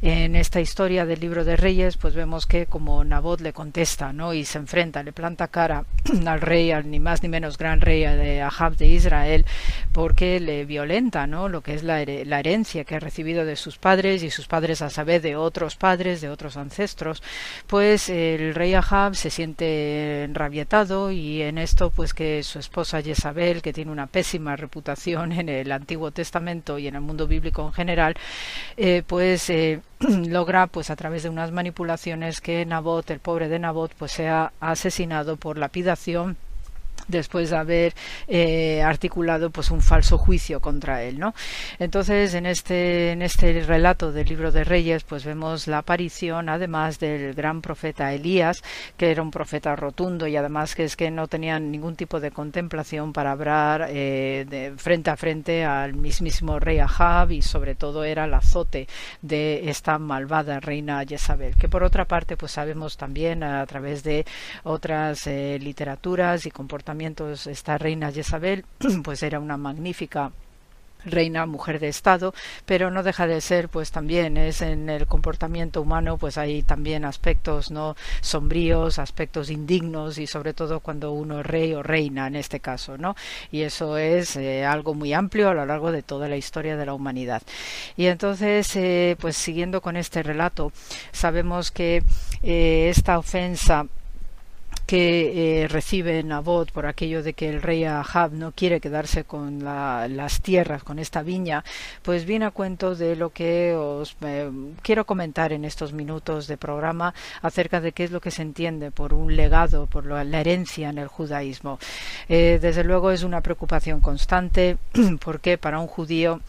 En esta historia del libro de Reyes, pues vemos que como Nabot le contesta, ¿no? Y se enfrenta, le planta cara al rey, al ni más ni menos gran rey de Ahab de Israel, porque le violenta, ¿no? Lo que es la, herencia que ha recibido de sus padres y sus padres a saber de otros padres, de otros ancestros, pues el rey Ahab se siente enrabietado y en esto pues que su esposa Jezabel, que tiene una pésima reputación en el Antiguo Testamento y en el mundo bíblico en general, eh, pues eh, logra pues a través de unas manipulaciones que Nabot, el pobre de Nabot, pues sea asesinado por lapidación después de haber eh, articulado pues un falso juicio contra él no entonces en este en este relato del libro de Reyes pues vemos la aparición además del gran profeta Elías que era un profeta rotundo y además que es que no tenía ningún tipo de contemplación para hablar eh, de frente a frente al mismísimo rey Ahab y sobre todo era el azote de esta malvada reina Jezabel que por otra parte pues sabemos también a través de otras eh, literaturas y comportamientos esta reina Jezabel pues era una magnífica reina, mujer de Estado, pero no deja de ser, pues también es en el comportamiento humano, pues hay también aspectos no sombríos, aspectos indignos y sobre todo cuando uno es rey o reina en este caso, ¿no? Y eso es eh, algo muy amplio a lo largo de toda la historia de la humanidad. Y entonces, eh, pues siguiendo con este relato, sabemos que eh, esta ofensa que eh, recibe Nabot por aquello de que el rey Ahab no quiere quedarse con las tierras, con esta viña, pues viene a cuento de lo que os eh, quiero comentar en estos minutos de programa acerca de qué es lo que se entiende por un legado, por la, herencia en el judaísmo. Eh, desde luego es una preocupación constante porque para un judío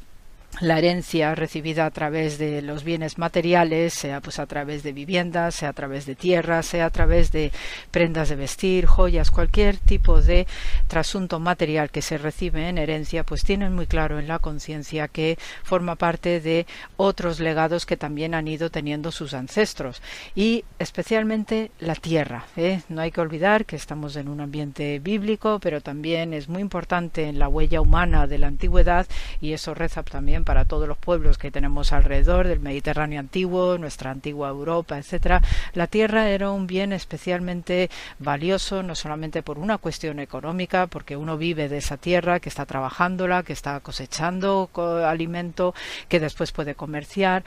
la herencia recibida a través de los bienes materiales, sea pues a través de viviendas, sea a través de tierras, sea a través de prendas de vestir, joyas, cualquier tipo de trasunto material que se recibe en herencia, pues tienen muy claro en la conciencia que forma parte de otros legados que también han ido teniendo sus ancestros y especialmente la tierra. ¿eh? No hay que olvidar que estamos en un ambiente bíblico, pero también es muy importante en la huella humana de la antigüedad y eso reza también para todos los pueblos que tenemos alrededor del Mediterráneo antiguo, nuestra antigua Europa, etcétera, la tierra era un bien especialmente valioso, no solamente por una cuestión económica, porque uno vive de esa tierra, que está trabajándola, que está cosechando alimento, que después puede comerciar,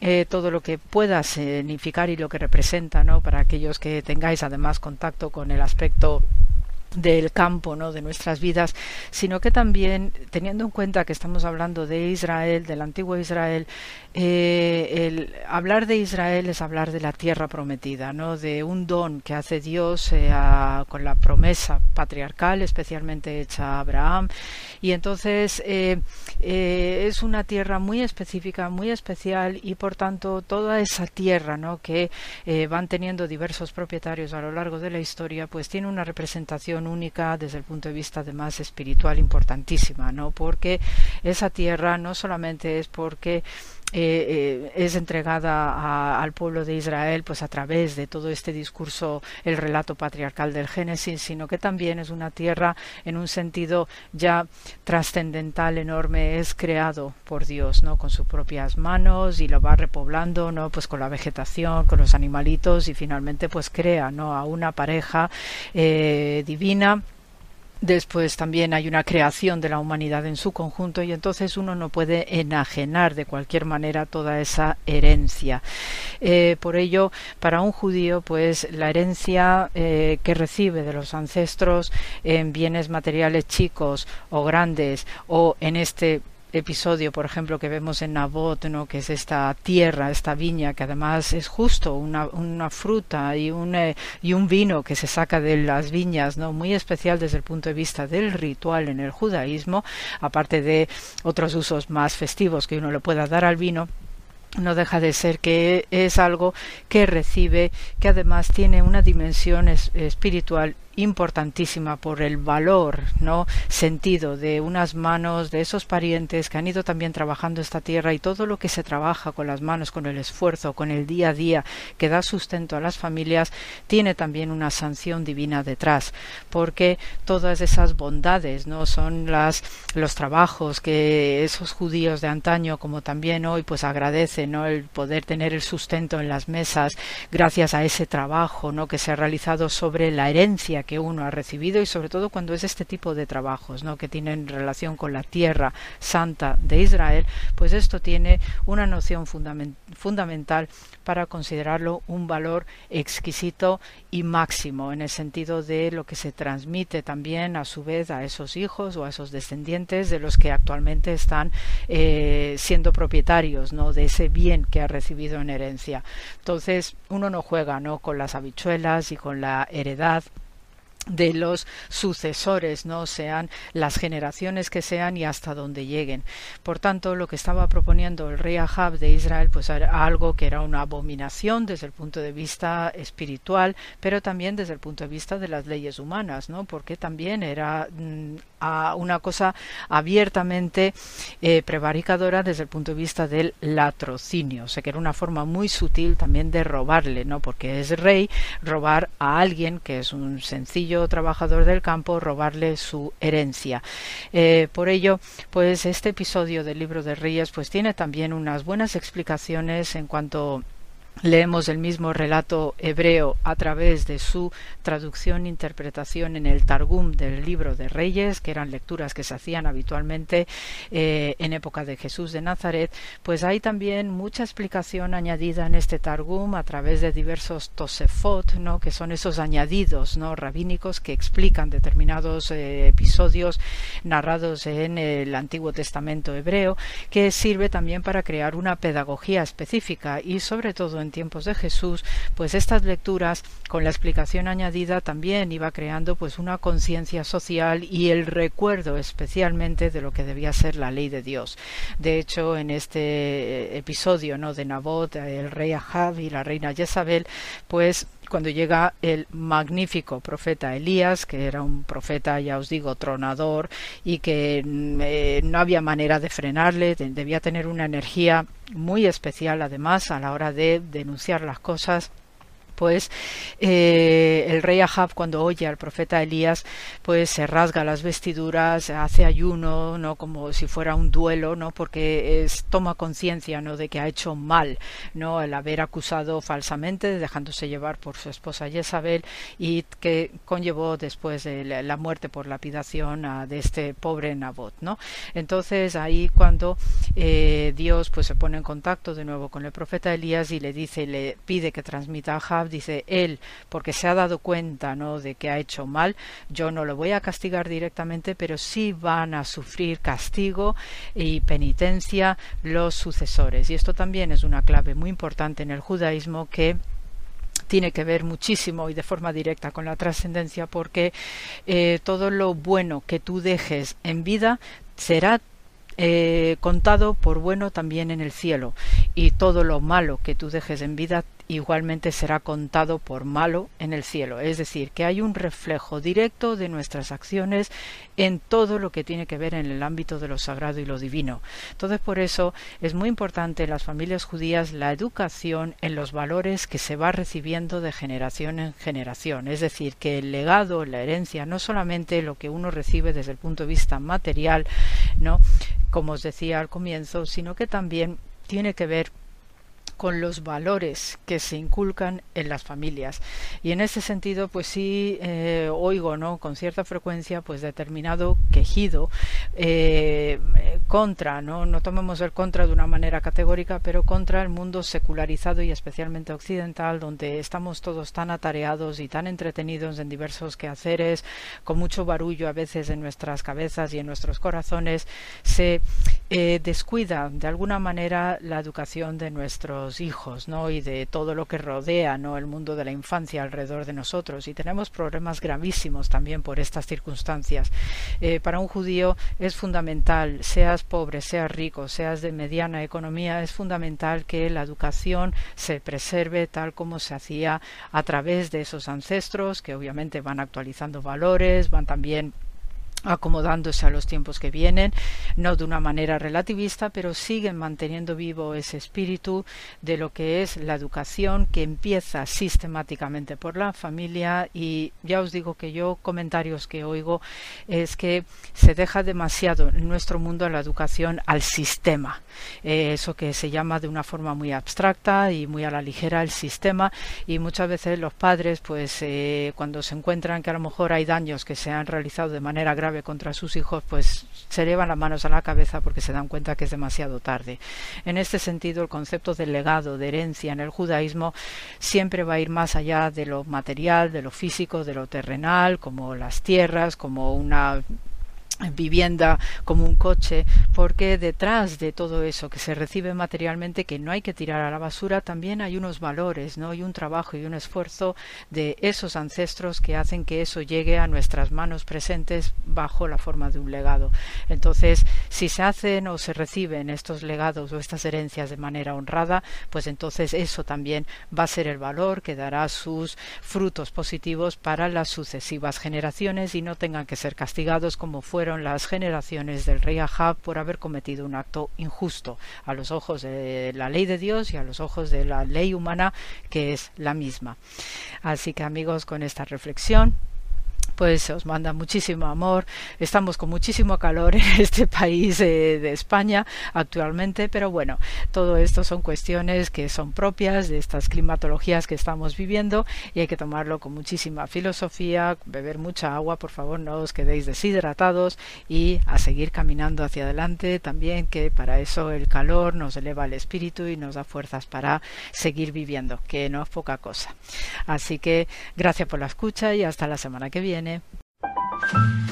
eh, todo lo que pueda significar y lo que representa, ¿no? Para aquellos que tengáis además contacto con el aspecto del campo, ¿no? de nuestras vidas, sino que también teniendo en cuenta que estamos hablando de Israel, del antiguo Israel, eh, el hablar de Israel es hablar de la tierra prometida, ¿no? de un don que hace Dios eh, con la promesa patriarcal, especialmente hecha a Abraham, y entonces eh, es una tierra muy específica, muy especial, y por tanto toda esa tierra ¿no? que van teniendo diversos propietarios a lo largo de la historia, pues tiene una representación única desde el punto de vista además espiritual importantísima, ¿no? Porque esa tierra no solamente es porque eh, eh, es entregada al pueblo de Israel pues a través de todo este discurso el relato patriarcal del Génesis sino que también es una tierra en un sentido ya trascendental enorme es creado por Dios no con sus propias manos y lo va repoblando no pues con la vegetación con los animalitos y finalmente pues crea no a una pareja eh, divina Después también hay una creación de la humanidad en su conjunto y entonces uno no puede enajenar de cualquier manera toda esa herencia. Eh, por ello, para un judío, pues la herencia eh, que recibe de los ancestros en bienes materiales chicos o grandes o en este episodio, por ejemplo, que vemos en Nabot, ¿no? que es esta tierra, esta viña, que además es justo una, una fruta y un, eh, y un vino que se saca de las viñas, ¿no? muy especial desde el punto de vista del ritual en el judaísmo, aparte de otros usos más festivos que uno le pueda dar al vino no deja de ser que es algo que recibe, que además tiene una dimensión espiritual importantísima por el valor no sentido de unas manos de esos parientes que han ido también trabajando esta tierra y todo lo que se trabaja con las manos con el esfuerzo con el día a día que da sustento a las familias tiene también una sanción divina detrás porque todas esas bondades no son las los trabajos que esos judíos de antaño como también hoy pues agradecen el poder tener el sustento en las mesas gracias a ese trabajo no que se ha realizado sobre la herencia que uno ha recibido y sobre todo cuando es este tipo de trabajos ¿no? que tienen relación con la tierra santa de Israel, pues esto tiene una noción fundamental para considerarlo un valor exquisito y máximo en el sentido de lo que se transmite también a su vez a esos hijos o a esos descendientes de los que actualmente están eh, siendo propietarios ¿no? de ese bien que ha recibido en herencia. Entonces uno no juega ¿no? con las habichuelas y con la heredad de los sucesores, no sean las generaciones que sean y hasta donde lleguen. Por tanto, lo que estaba proponiendo el rey Ahab de Israel, pues era algo que era una abominación desde el punto de vista espiritual, pero también desde el punto de vista de las leyes humanas, ¿no? Porque también era mm, una cosa abiertamente eh, prevaricadora desde el punto de vista del latrocinio, o sea que era una forma muy sutil también de robarle, ¿no? Porque es rey robar a alguien que es un sencillo trabajador del campo robarle su herencia. Eh, por ello, pues este episodio del libro de Reyes pues tiene también unas buenas explicaciones en cuanto Leemos el mismo relato hebreo a través de su traducción e interpretación en el Targum del libro de Reyes, que eran lecturas que se hacían habitualmente eh, en época de Jesús de Nazaret, pues hay también mucha explicación añadida en este Targum a través de diversos tosefot, ¿no? que son esos añadidos ¿no? rabínicos que explican determinados eh, episodios narrados en el Antiguo Testamento hebreo, que sirve también para crear una pedagogía específica y sobre todo en tiempos de Jesús, pues estas lecturas con la explicación añadida también iba creando pues una conciencia social y el recuerdo especialmente de lo que debía ser la ley de Dios. De hecho, en este eh, episodio ¿no? de Nabot, el rey Ahab y la reina Jezabel, pues cuando llega el magnífico profeta Elías, que era un profeta, ya os digo, tronador y que mm, eh, no había manera de frenarle, debía tener una energía muy especial además a la hora de denunciar las cosas pues el rey Ahab cuando oye al profeta Elías pues se rasga las vestiduras hace ayuno no como si fuera un duelo no porque es, toma conciencia no de que ha hecho mal no el haber acusado falsamente dejándose llevar por su esposa Jezabel y que conllevó después de la, muerte por lapidación de este pobre Nabot no entonces ahí cuando eh, Dios pues se pone en contacto de nuevo con el profeta Elías y le dice le pide que transmita a Ahab dice él, porque se ha dado cuenta ¿no? de que ha hecho mal, yo no lo voy a castigar directamente, pero sí van a sufrir castigo y penitencia los sucesores. Y esto también es una clave muy importante en el judaísmo que tiene que ver muchísimo y de forma directa con la trascendencia porque eh, todo lo bueno que tú dejes en vida será eh, contado por bueno también en el cielo, y todo lo malo que tú dejes en vida igualmente será contado por malo en el cielo. Es decir, que hay un reflejo directo de nuestras acciones en todo lo que tiene que ver en el ámbito de lo sagrado y lo divino. Entonces, por eso es muy importante en las familias judías la educación en los valores que se va recibiendo de generación en generación. Es decir, que el legado, la herencia, no solamente lo que uno recibe desde el punto de vista material, ¿no? Como os decía al comienzo, sino que también tiene que ver con los valores que se inculcan en las familias. Y en ese sentido pues sí eh, oigo no con cierta frecuencia pues determinado quejido eh, contra no no tomemos el contra de una manera categórica pero contra el mundo secularizado y especialmente occidental donde estamos todos tan atareados y tan entretenidos en diversos quehaceres con mucho barullo a veces en nuestras cabezas y en nuestros corazones se eh, descuida de alguna manera la educación de nuestros hijos, ¿no? Y de todo lo que rodea, ¿no? El mundo de la infancia alrededor de nosotros. Y tenemos problemas gravísimos también por estas circunstancias. Eh, para un judío es fundamental, seas pobre, seas rico, seas de mediana economía, es fundamental que la educación se preserve tal como se hacía a través de esos ancestros, que obviamente van actualizando valores, van también acomodándose a los tiempos que vienen, no de una manera relativista, pero siguen manteniendo vivo ese espíritu de lo que es la educación que empieza sistemáticamente por la familia. Y ya os digo que yo comentarios que oigo es que se deja demasiado en nuestro mundo la educación al sistema, eh, eso que se llama de una forma muy abstracta y muy a la ligera el sistema. Y muchas veces los padres pues eh, cuando se encuentran que a lo mejor hay daños que se han realizado de manera grave contra sus hijos, pues se llevan las manos a la cabeza porque se dan cuenta que es demasiado tarde. En este sentido, el concepto de legado, de herencia en el judaísmo siempre va a ir más allá de lo material, de lo físico, de lo terrenal, como las tierras, como una vivienda como un coche, porque detrás de todo eso que se recibe materialmente, que no hay que tirar a la basura, también hay unos valores, ¿no? Y un trabajo y un esfuerzo de esos ancestros que hacen que eso llegue a nuestras manos presentes bajo la forma de un legado. Entonces, si se hacen o se reciben estos legados o estas herencias de manera honrada, pues entonces eso también va a ser el valor que dará sus frutos positivos para las sucesivas generaciones y no tengan que ser castigados como fueron las generaciones del rey Ahab por haber cometido un acto injusto a los ojos de la ley de Dios y a los ojos de la ley humana que es la misma. Así que amigos, con esta reflexión pues os manda muchísimo amor. Estamos con muchísimo calor en este país de España actualmente, pero bueno, todo esto son cuestiones que son propias de estas climatologías que estamos viviendo y hay que tomarlo con muchísima filosofía, beber mucha agua, por favor, no os quedéis deshidratados y a seguir caminando hacia adelante también, que para eso el calor nos eleva el espíritu y nos da fuerzas para seguir viviendo, que no es poca cosa. Así que gracias por la escucha y hasta la semana que viene.
Estamos,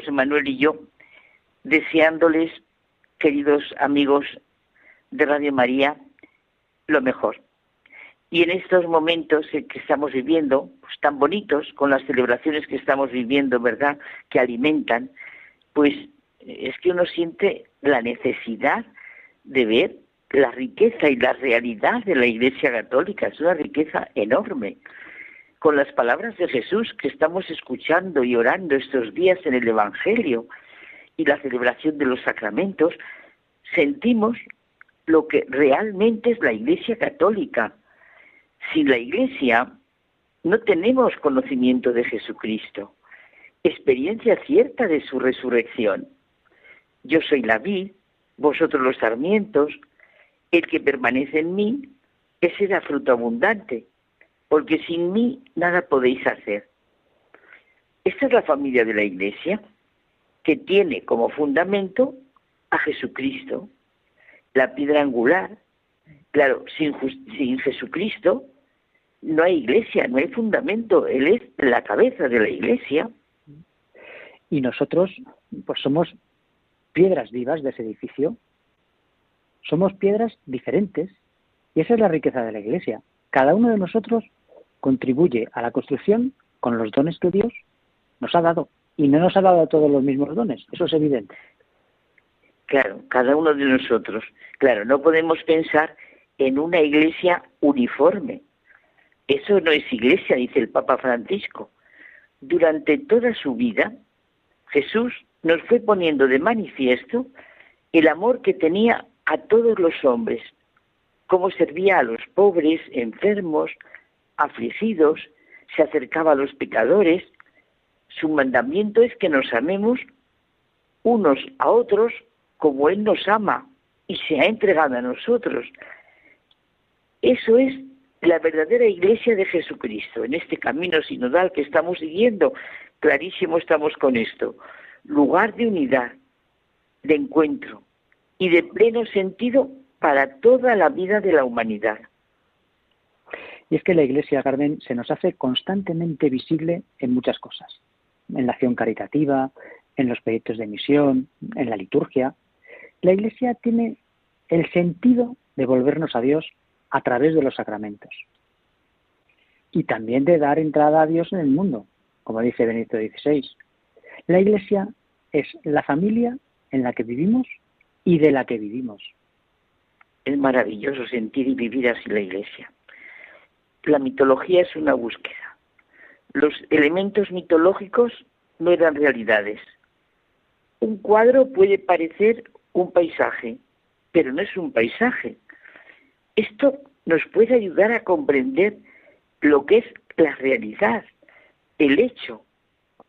José Manuel y yo, deseándoles, queridos amigos de Radio María, lo mejor. Y en estos momentos que estamos viviendo, pues, tan bonitos, con las celebraciones que estamos viviendo, ¿verdad?, que alimentan, pues es que uno siente la necesidad de ver la riqueza y la realidad de la Iglesia Católica. Es una riqueza enorme. Con las palabras de Jesús que estamos escuchando y orando estos días en el Evangelio y la celebración de los sacramentos, sentimos lo que realmente es la Iglesia Católica. Sin la Iglesia no tenemos conocimiento de Jesucristo, experiencia cierta de su resurrección. Yo soy la vid, vosotros los sarmientos, el que permanece en mí, ese da fruto abundante, porque sin mí nada podéis hacer. Esta es la familia de la Iglesia, que tiene como fundamento a Jesucristo, la piedra angular. Claro, sin, sin Jesucristo no hay iglesia, no hay fundamento. Él es la cabeza de la iglesia.
Y nosotros, pues somos piedras vivas de ese edificio. Somos piedras diferentes. Y esa es la riqueza de la iglesia. Cada uno de nosotros contribuye a la construcción con los dones que Dios nos ha dado. Y no nos ha dado todos los mismos dones, eso es evidente.
Claro, cada uno de nosotros. Claro, no podemos pensar en una iglesia uniforme. Eso no es iglesia, dice el Papa Francisco. Durante toda su vida, Jesús nos fue poniendo de manifiesto el amor que tenía a todos los hombres, cómo servía a los pobres, enfermos, afligidos, se acercaba a los pecadores. Su mandamiento es que nos amemos unos a otros como Él nos ama y se ha entregado a nosotros. Eso es la verdadera iglesia de Jesucristo, en este camino sinodal que estamos siguiendo. Clarísimo estamos con esto. Lugar de unidad, de encuentro y de pleno sentido para toda la vida de la humanidad.
Y es que la Iglesia, Carmen, se nos hace constantemente visible en muchas cosas. En la acción caritativa, en los proyectos de misión, en la liturgia, la Iglesia tiene el sentido de volvernos a Dios a través de los sacramentos y también de dar entrada a Dios en el mundo, como dice Benito XVI. La Iglesia es la familia en la que vivimos y de la que vivimos.
Es maravilloso sentir y vivir así la Iglesia. La mitología es una búsqueda. Los elementos mitológicos no eran realidades. Un cuadro puede parecer un paisaje, pero no es un paisaje. Esto nos puede ayudar a comprender lo que es la realidad, el hecho,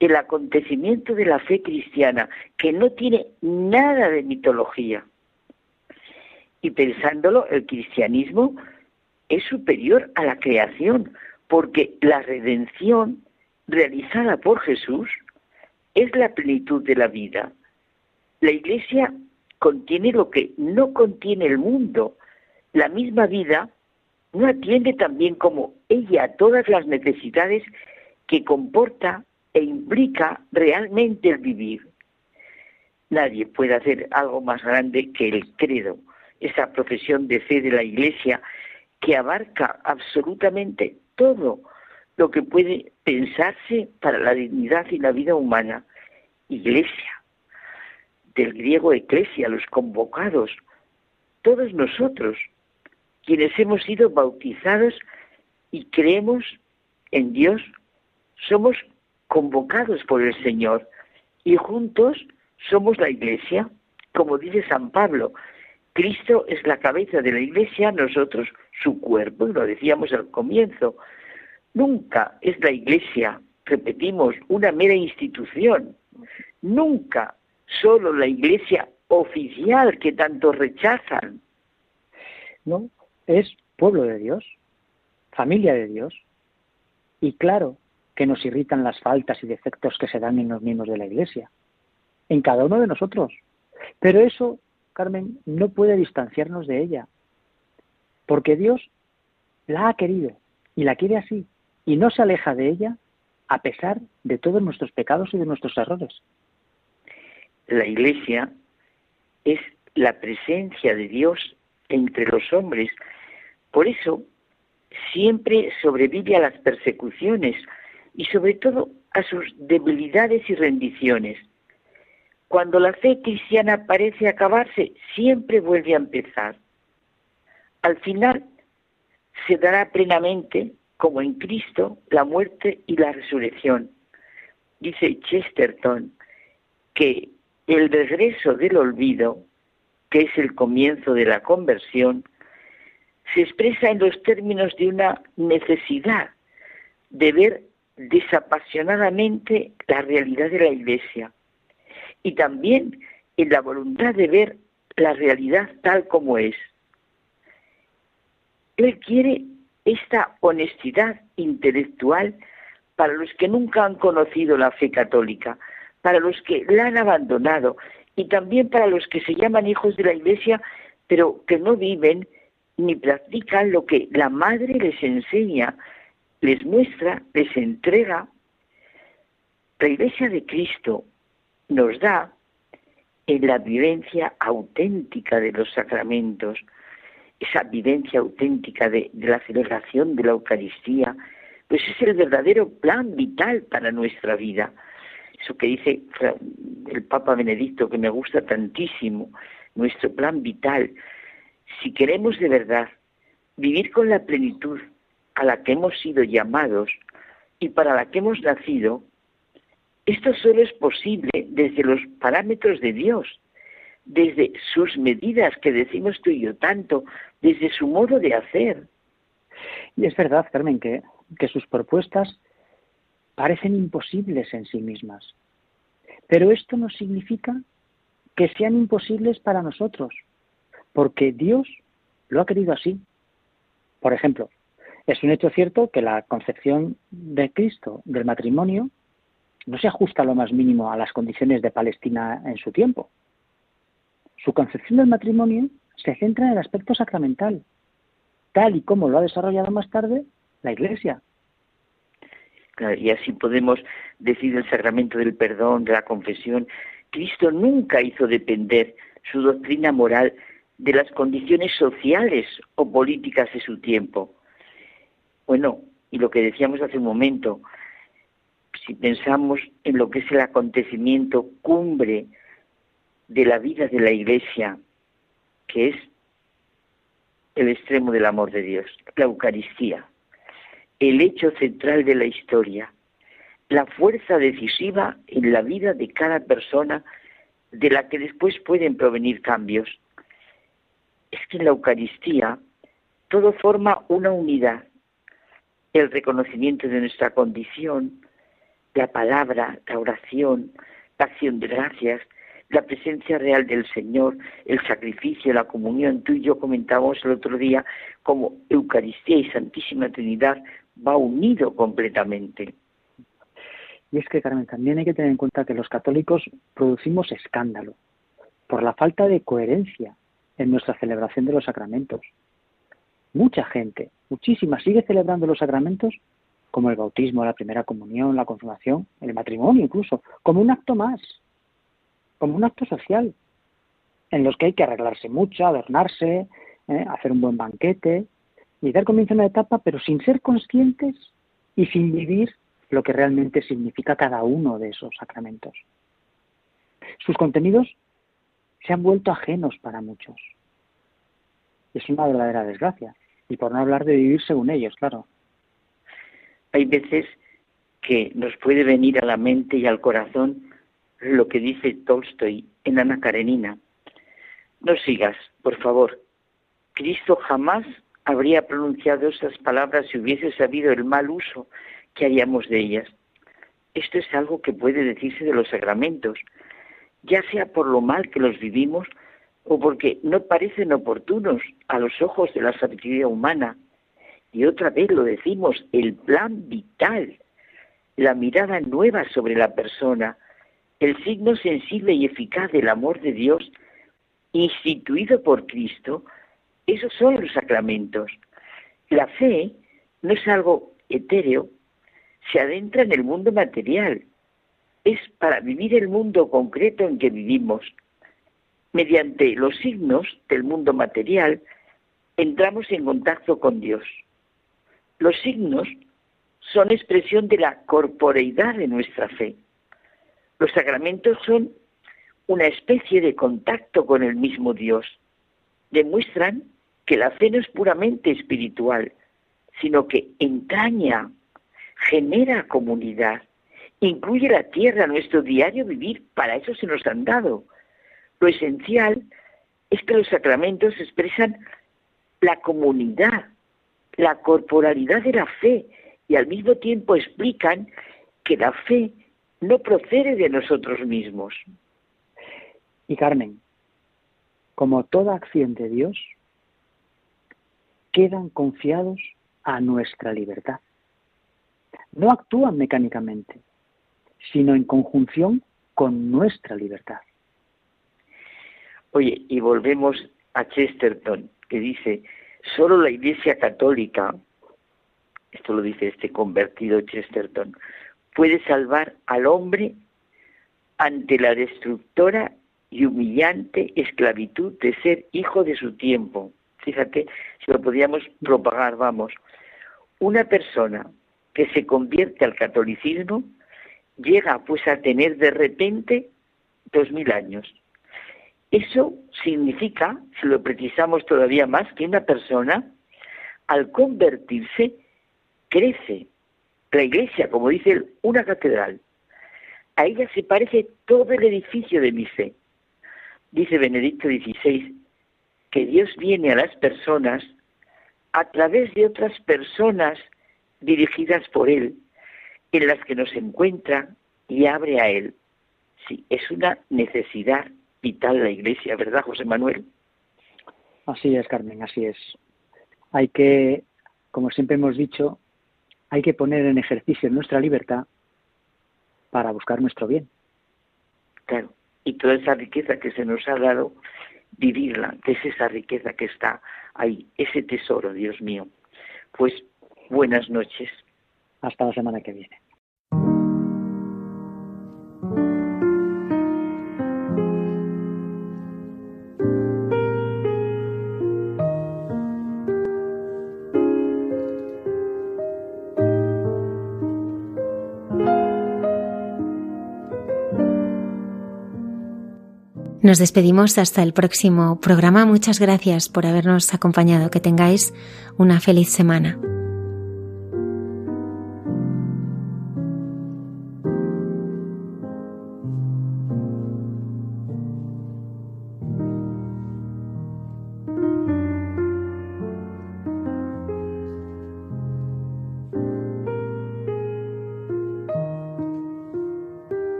el acontecimiento de la fe cristiana, que no tiene nada de mitología. Y pensándolo, el cristianismo es superior a la creación, porque la redención realizada por Jesús es la plenitud de la vida. La Iglesia contiene lo que no contiene el mundo. La misma vida no atiende también como ella todas las necesidades que comporta e implica realmente el vivir. Nadie puede hacer algo más grande que el credo, esa profesión de fe de la Iglesia que abarca absolutamente todo lo que puede pensarse para la dignidad y la vida humana. Iglesia, del griego eclesia, los convocados, todos nosotros, quienes hemos sido bautizados y creemos en Dios, somos convocados por el Señor y juntos somos la iglesia, como dice San Pablo. Cristo es la cabeza de la iglesia, nosotros su cuerpo, y lo decíamos al comienzo. Nunca es la iglesia, repetimos, una mera institución. Nunca solo la iglesia oficial que tanto rechazan.
No, es pueblo de Dios, familia de Dios. Y claro que nos irritan las faltas y defectos que se dan en los miembros de la iglesia, en cada uno de nosotros. Pero eso, Carmen, no puede distanciarnos de ella, porque Dios la ha querido y la quiere así, y no se aleja de ella a pesar de todos nuestros pecados y de nuestros errores.
La iglesia es la presencia de Dios entre los hombres. Por eso siempre sobrevive a las persecuciones y sobre todo a sus debilidades y rendiciones. Cuando la fe cristiana parece acabarse, siempre vuelve a empezar. Al final se dará plenamente, como en Cristo, la muerte y la resurrección. Dice Chesterton que el regreso del olvido, que es el comienzo de la conversión, se expresa en los términos de una necesidad de ver desapasionadamente la realidad de la Iglesia y también en la voluntad de ver la realidad tal como es. Él quiere esta honestidad intelectual para los que nunca han conocido la fe católica, para los que la han abandonado y también para los que se llaman hijos de la Iglesia, pero que no viven ni practican lo que la Madre les enseña, les muestra, les entrega. La Iglesia de Cristo nos da en la vivencia auténtica de los sacramentos, esa vivencia auténtica de, la celebración de la Eucaristía, pues es el verdadero plan vital para nuestra vida. Eso que dice el Papa Benedicto, que me gusta tantísimo, nuestro plan vital. Si queremos de verdad vivir con la plenitud a la que hemos sido llamados y para la que hemos nacido, esto solo es posible desde los parámetros de Dios, desde sus medidas que decimos tú y yo tanto, desde su modo de hacer.
Y es verdad, Carmen, que, que sus propuestas parecen imposibles en sí mismas. Pero esto no significa que sean imposibles para nosotros, porque Dios lo ha querido así. Por ejemplo, es un hecho cierto que la concepción de Cristo del matrimonio no se ajusta lo más mínimo a las condiciones de Palestina en su tiempo. Su concepción del matrimonio se centra en el aspecto sacramental, tal y como lo ha desarrollado más tarde la Iglesia.
y así podemos decir el sacramento del perdón, de la confesión. Cristo nunca hizo depender su doctrina moral de las condiciones sociales o políticas de su tiempo. Bueno, y lo que decíamos hace un momento, si pensamos en lo que es el acontecimiento cumbre de la vida de la Iglesia, que es el extremo del amor de Dios, la Eucaristía, el hecho central de la historia, la fuerza decisiva en la vida de cada persona de la que después pueden provenir cambios. Es que en la Eucaristía todo forma una unidad, el reconocimiento de nuestra condición, la palabra, la oración, la acción de gracias, la presencia real del Señor, el sacrificio, la comunión. Tú y yo comentábamos el otro día cómo Eucaristía y Santísima Trinidad va unido completamente.
Y es que, Carmen, también hay que tener en cuenta que los católicos producimos escándalo por la falta de coherencia en nuestra celebración de los sacramentos. Mucha gente, muchísima, sigue celebrando los sacramentos como el bautismo, la primera comunión, la confirmación, el matrimonio incluso, como un acto más, como un acto social, en los que hay que arreglarse mucho, adornarse, ¿eh? hacer un buen banquete y dar comienzo a una etapa, pero sin ser conscientes y sin vivir lo que realmente significa cada uno de esos sacramentos. Sus contenidos se han vuelto ajenos para muchos. Es una verdadera desgracia. Y por no hablar de vivir según ellos, claro
hay veces que nos puede venir a la mente y al corazón lo que dice Tolstoy en Ana Karenina. No sigas, por favor. Cristo jamás habría pronunciado esas palabras si hubiese sabido el mal uso que haríamos de ellas. Esto es algo que puede decirse de los sacramentos, ya sea por lo mal que los vivimos o porque no parecen oportunos a los ojos de la sabiduría humana y otra vez lo decimos, el plan vital, la mirada nueva sobre la persona, el signo sensible y eficaz del amor de Dios instituido por Cristo, esos son los sacramentos. La fe no es algo etéreo, se adentra en el mundo material. es para vivir el mundo concreto en que vivimos. Mediante los signos del mundo material, entramos en contacto con Dios. Los signos son expresión de la corporeidad de nuestra fe. Los sacramentos son una especie de contacto con el mismo Dios. Demuestran que la fe no es puramente espiritual, sino que entraña, genera comunidad, incluye la tierra, nuestro diario vivir, para eso se nos han dado. Lo esencial es que los sacramentos expresan la comunidad, la corporalidad de la fe y al mismo tiempo explican que la fe no procede de nosotros mismos.
Y Carmen, como toda acción de Dios, quedan confiados a nuestra libertad. No actúan mecánicamente, sino en conjunción con nuestra libertad.
Oye, y volvemos a Chesterton, que dice, solo la Iglesia Católica, esto lo dice este convertido Chesterton, puede salvar al hombre ante la destructora y humillante esclavitud de ser hijo de su tiempo. Fíjate, si lo podíamos propagar, vamos. Una persona que se convierte al catolicismo llega pues a tener de repente dos mil años. Eso significa, si lo precisamos todavía más, que una persona, al convertirse, crece. La iglesia, como dice una catedral. A ella se parece todo el edificio de mi fe. Dice Benedicto XVI que Dios viene a las personas a través de otras personas dirigidas por Él, en las que nos encuentra y abre a Él. Sí, es una necesidad vital la Iglesia, ¿verdad, José Manuel?
Así es, Carmen, así es. Hay que, como siempre hemos dicho, hay que poner en ejercicio nuestra libertad para buscar nuestro bien.
Claro, y toda esa riqueza que se nos ha dado, vivirla, que es esa riqueza que está ahí, ese tesoro, Dios mío. Pues buenas noches.
Hasta la semana que viene.
Nos despedimos hasta el próximo programa. Muchas gracias por habernos acompañado. Que tengáis una feliz semana.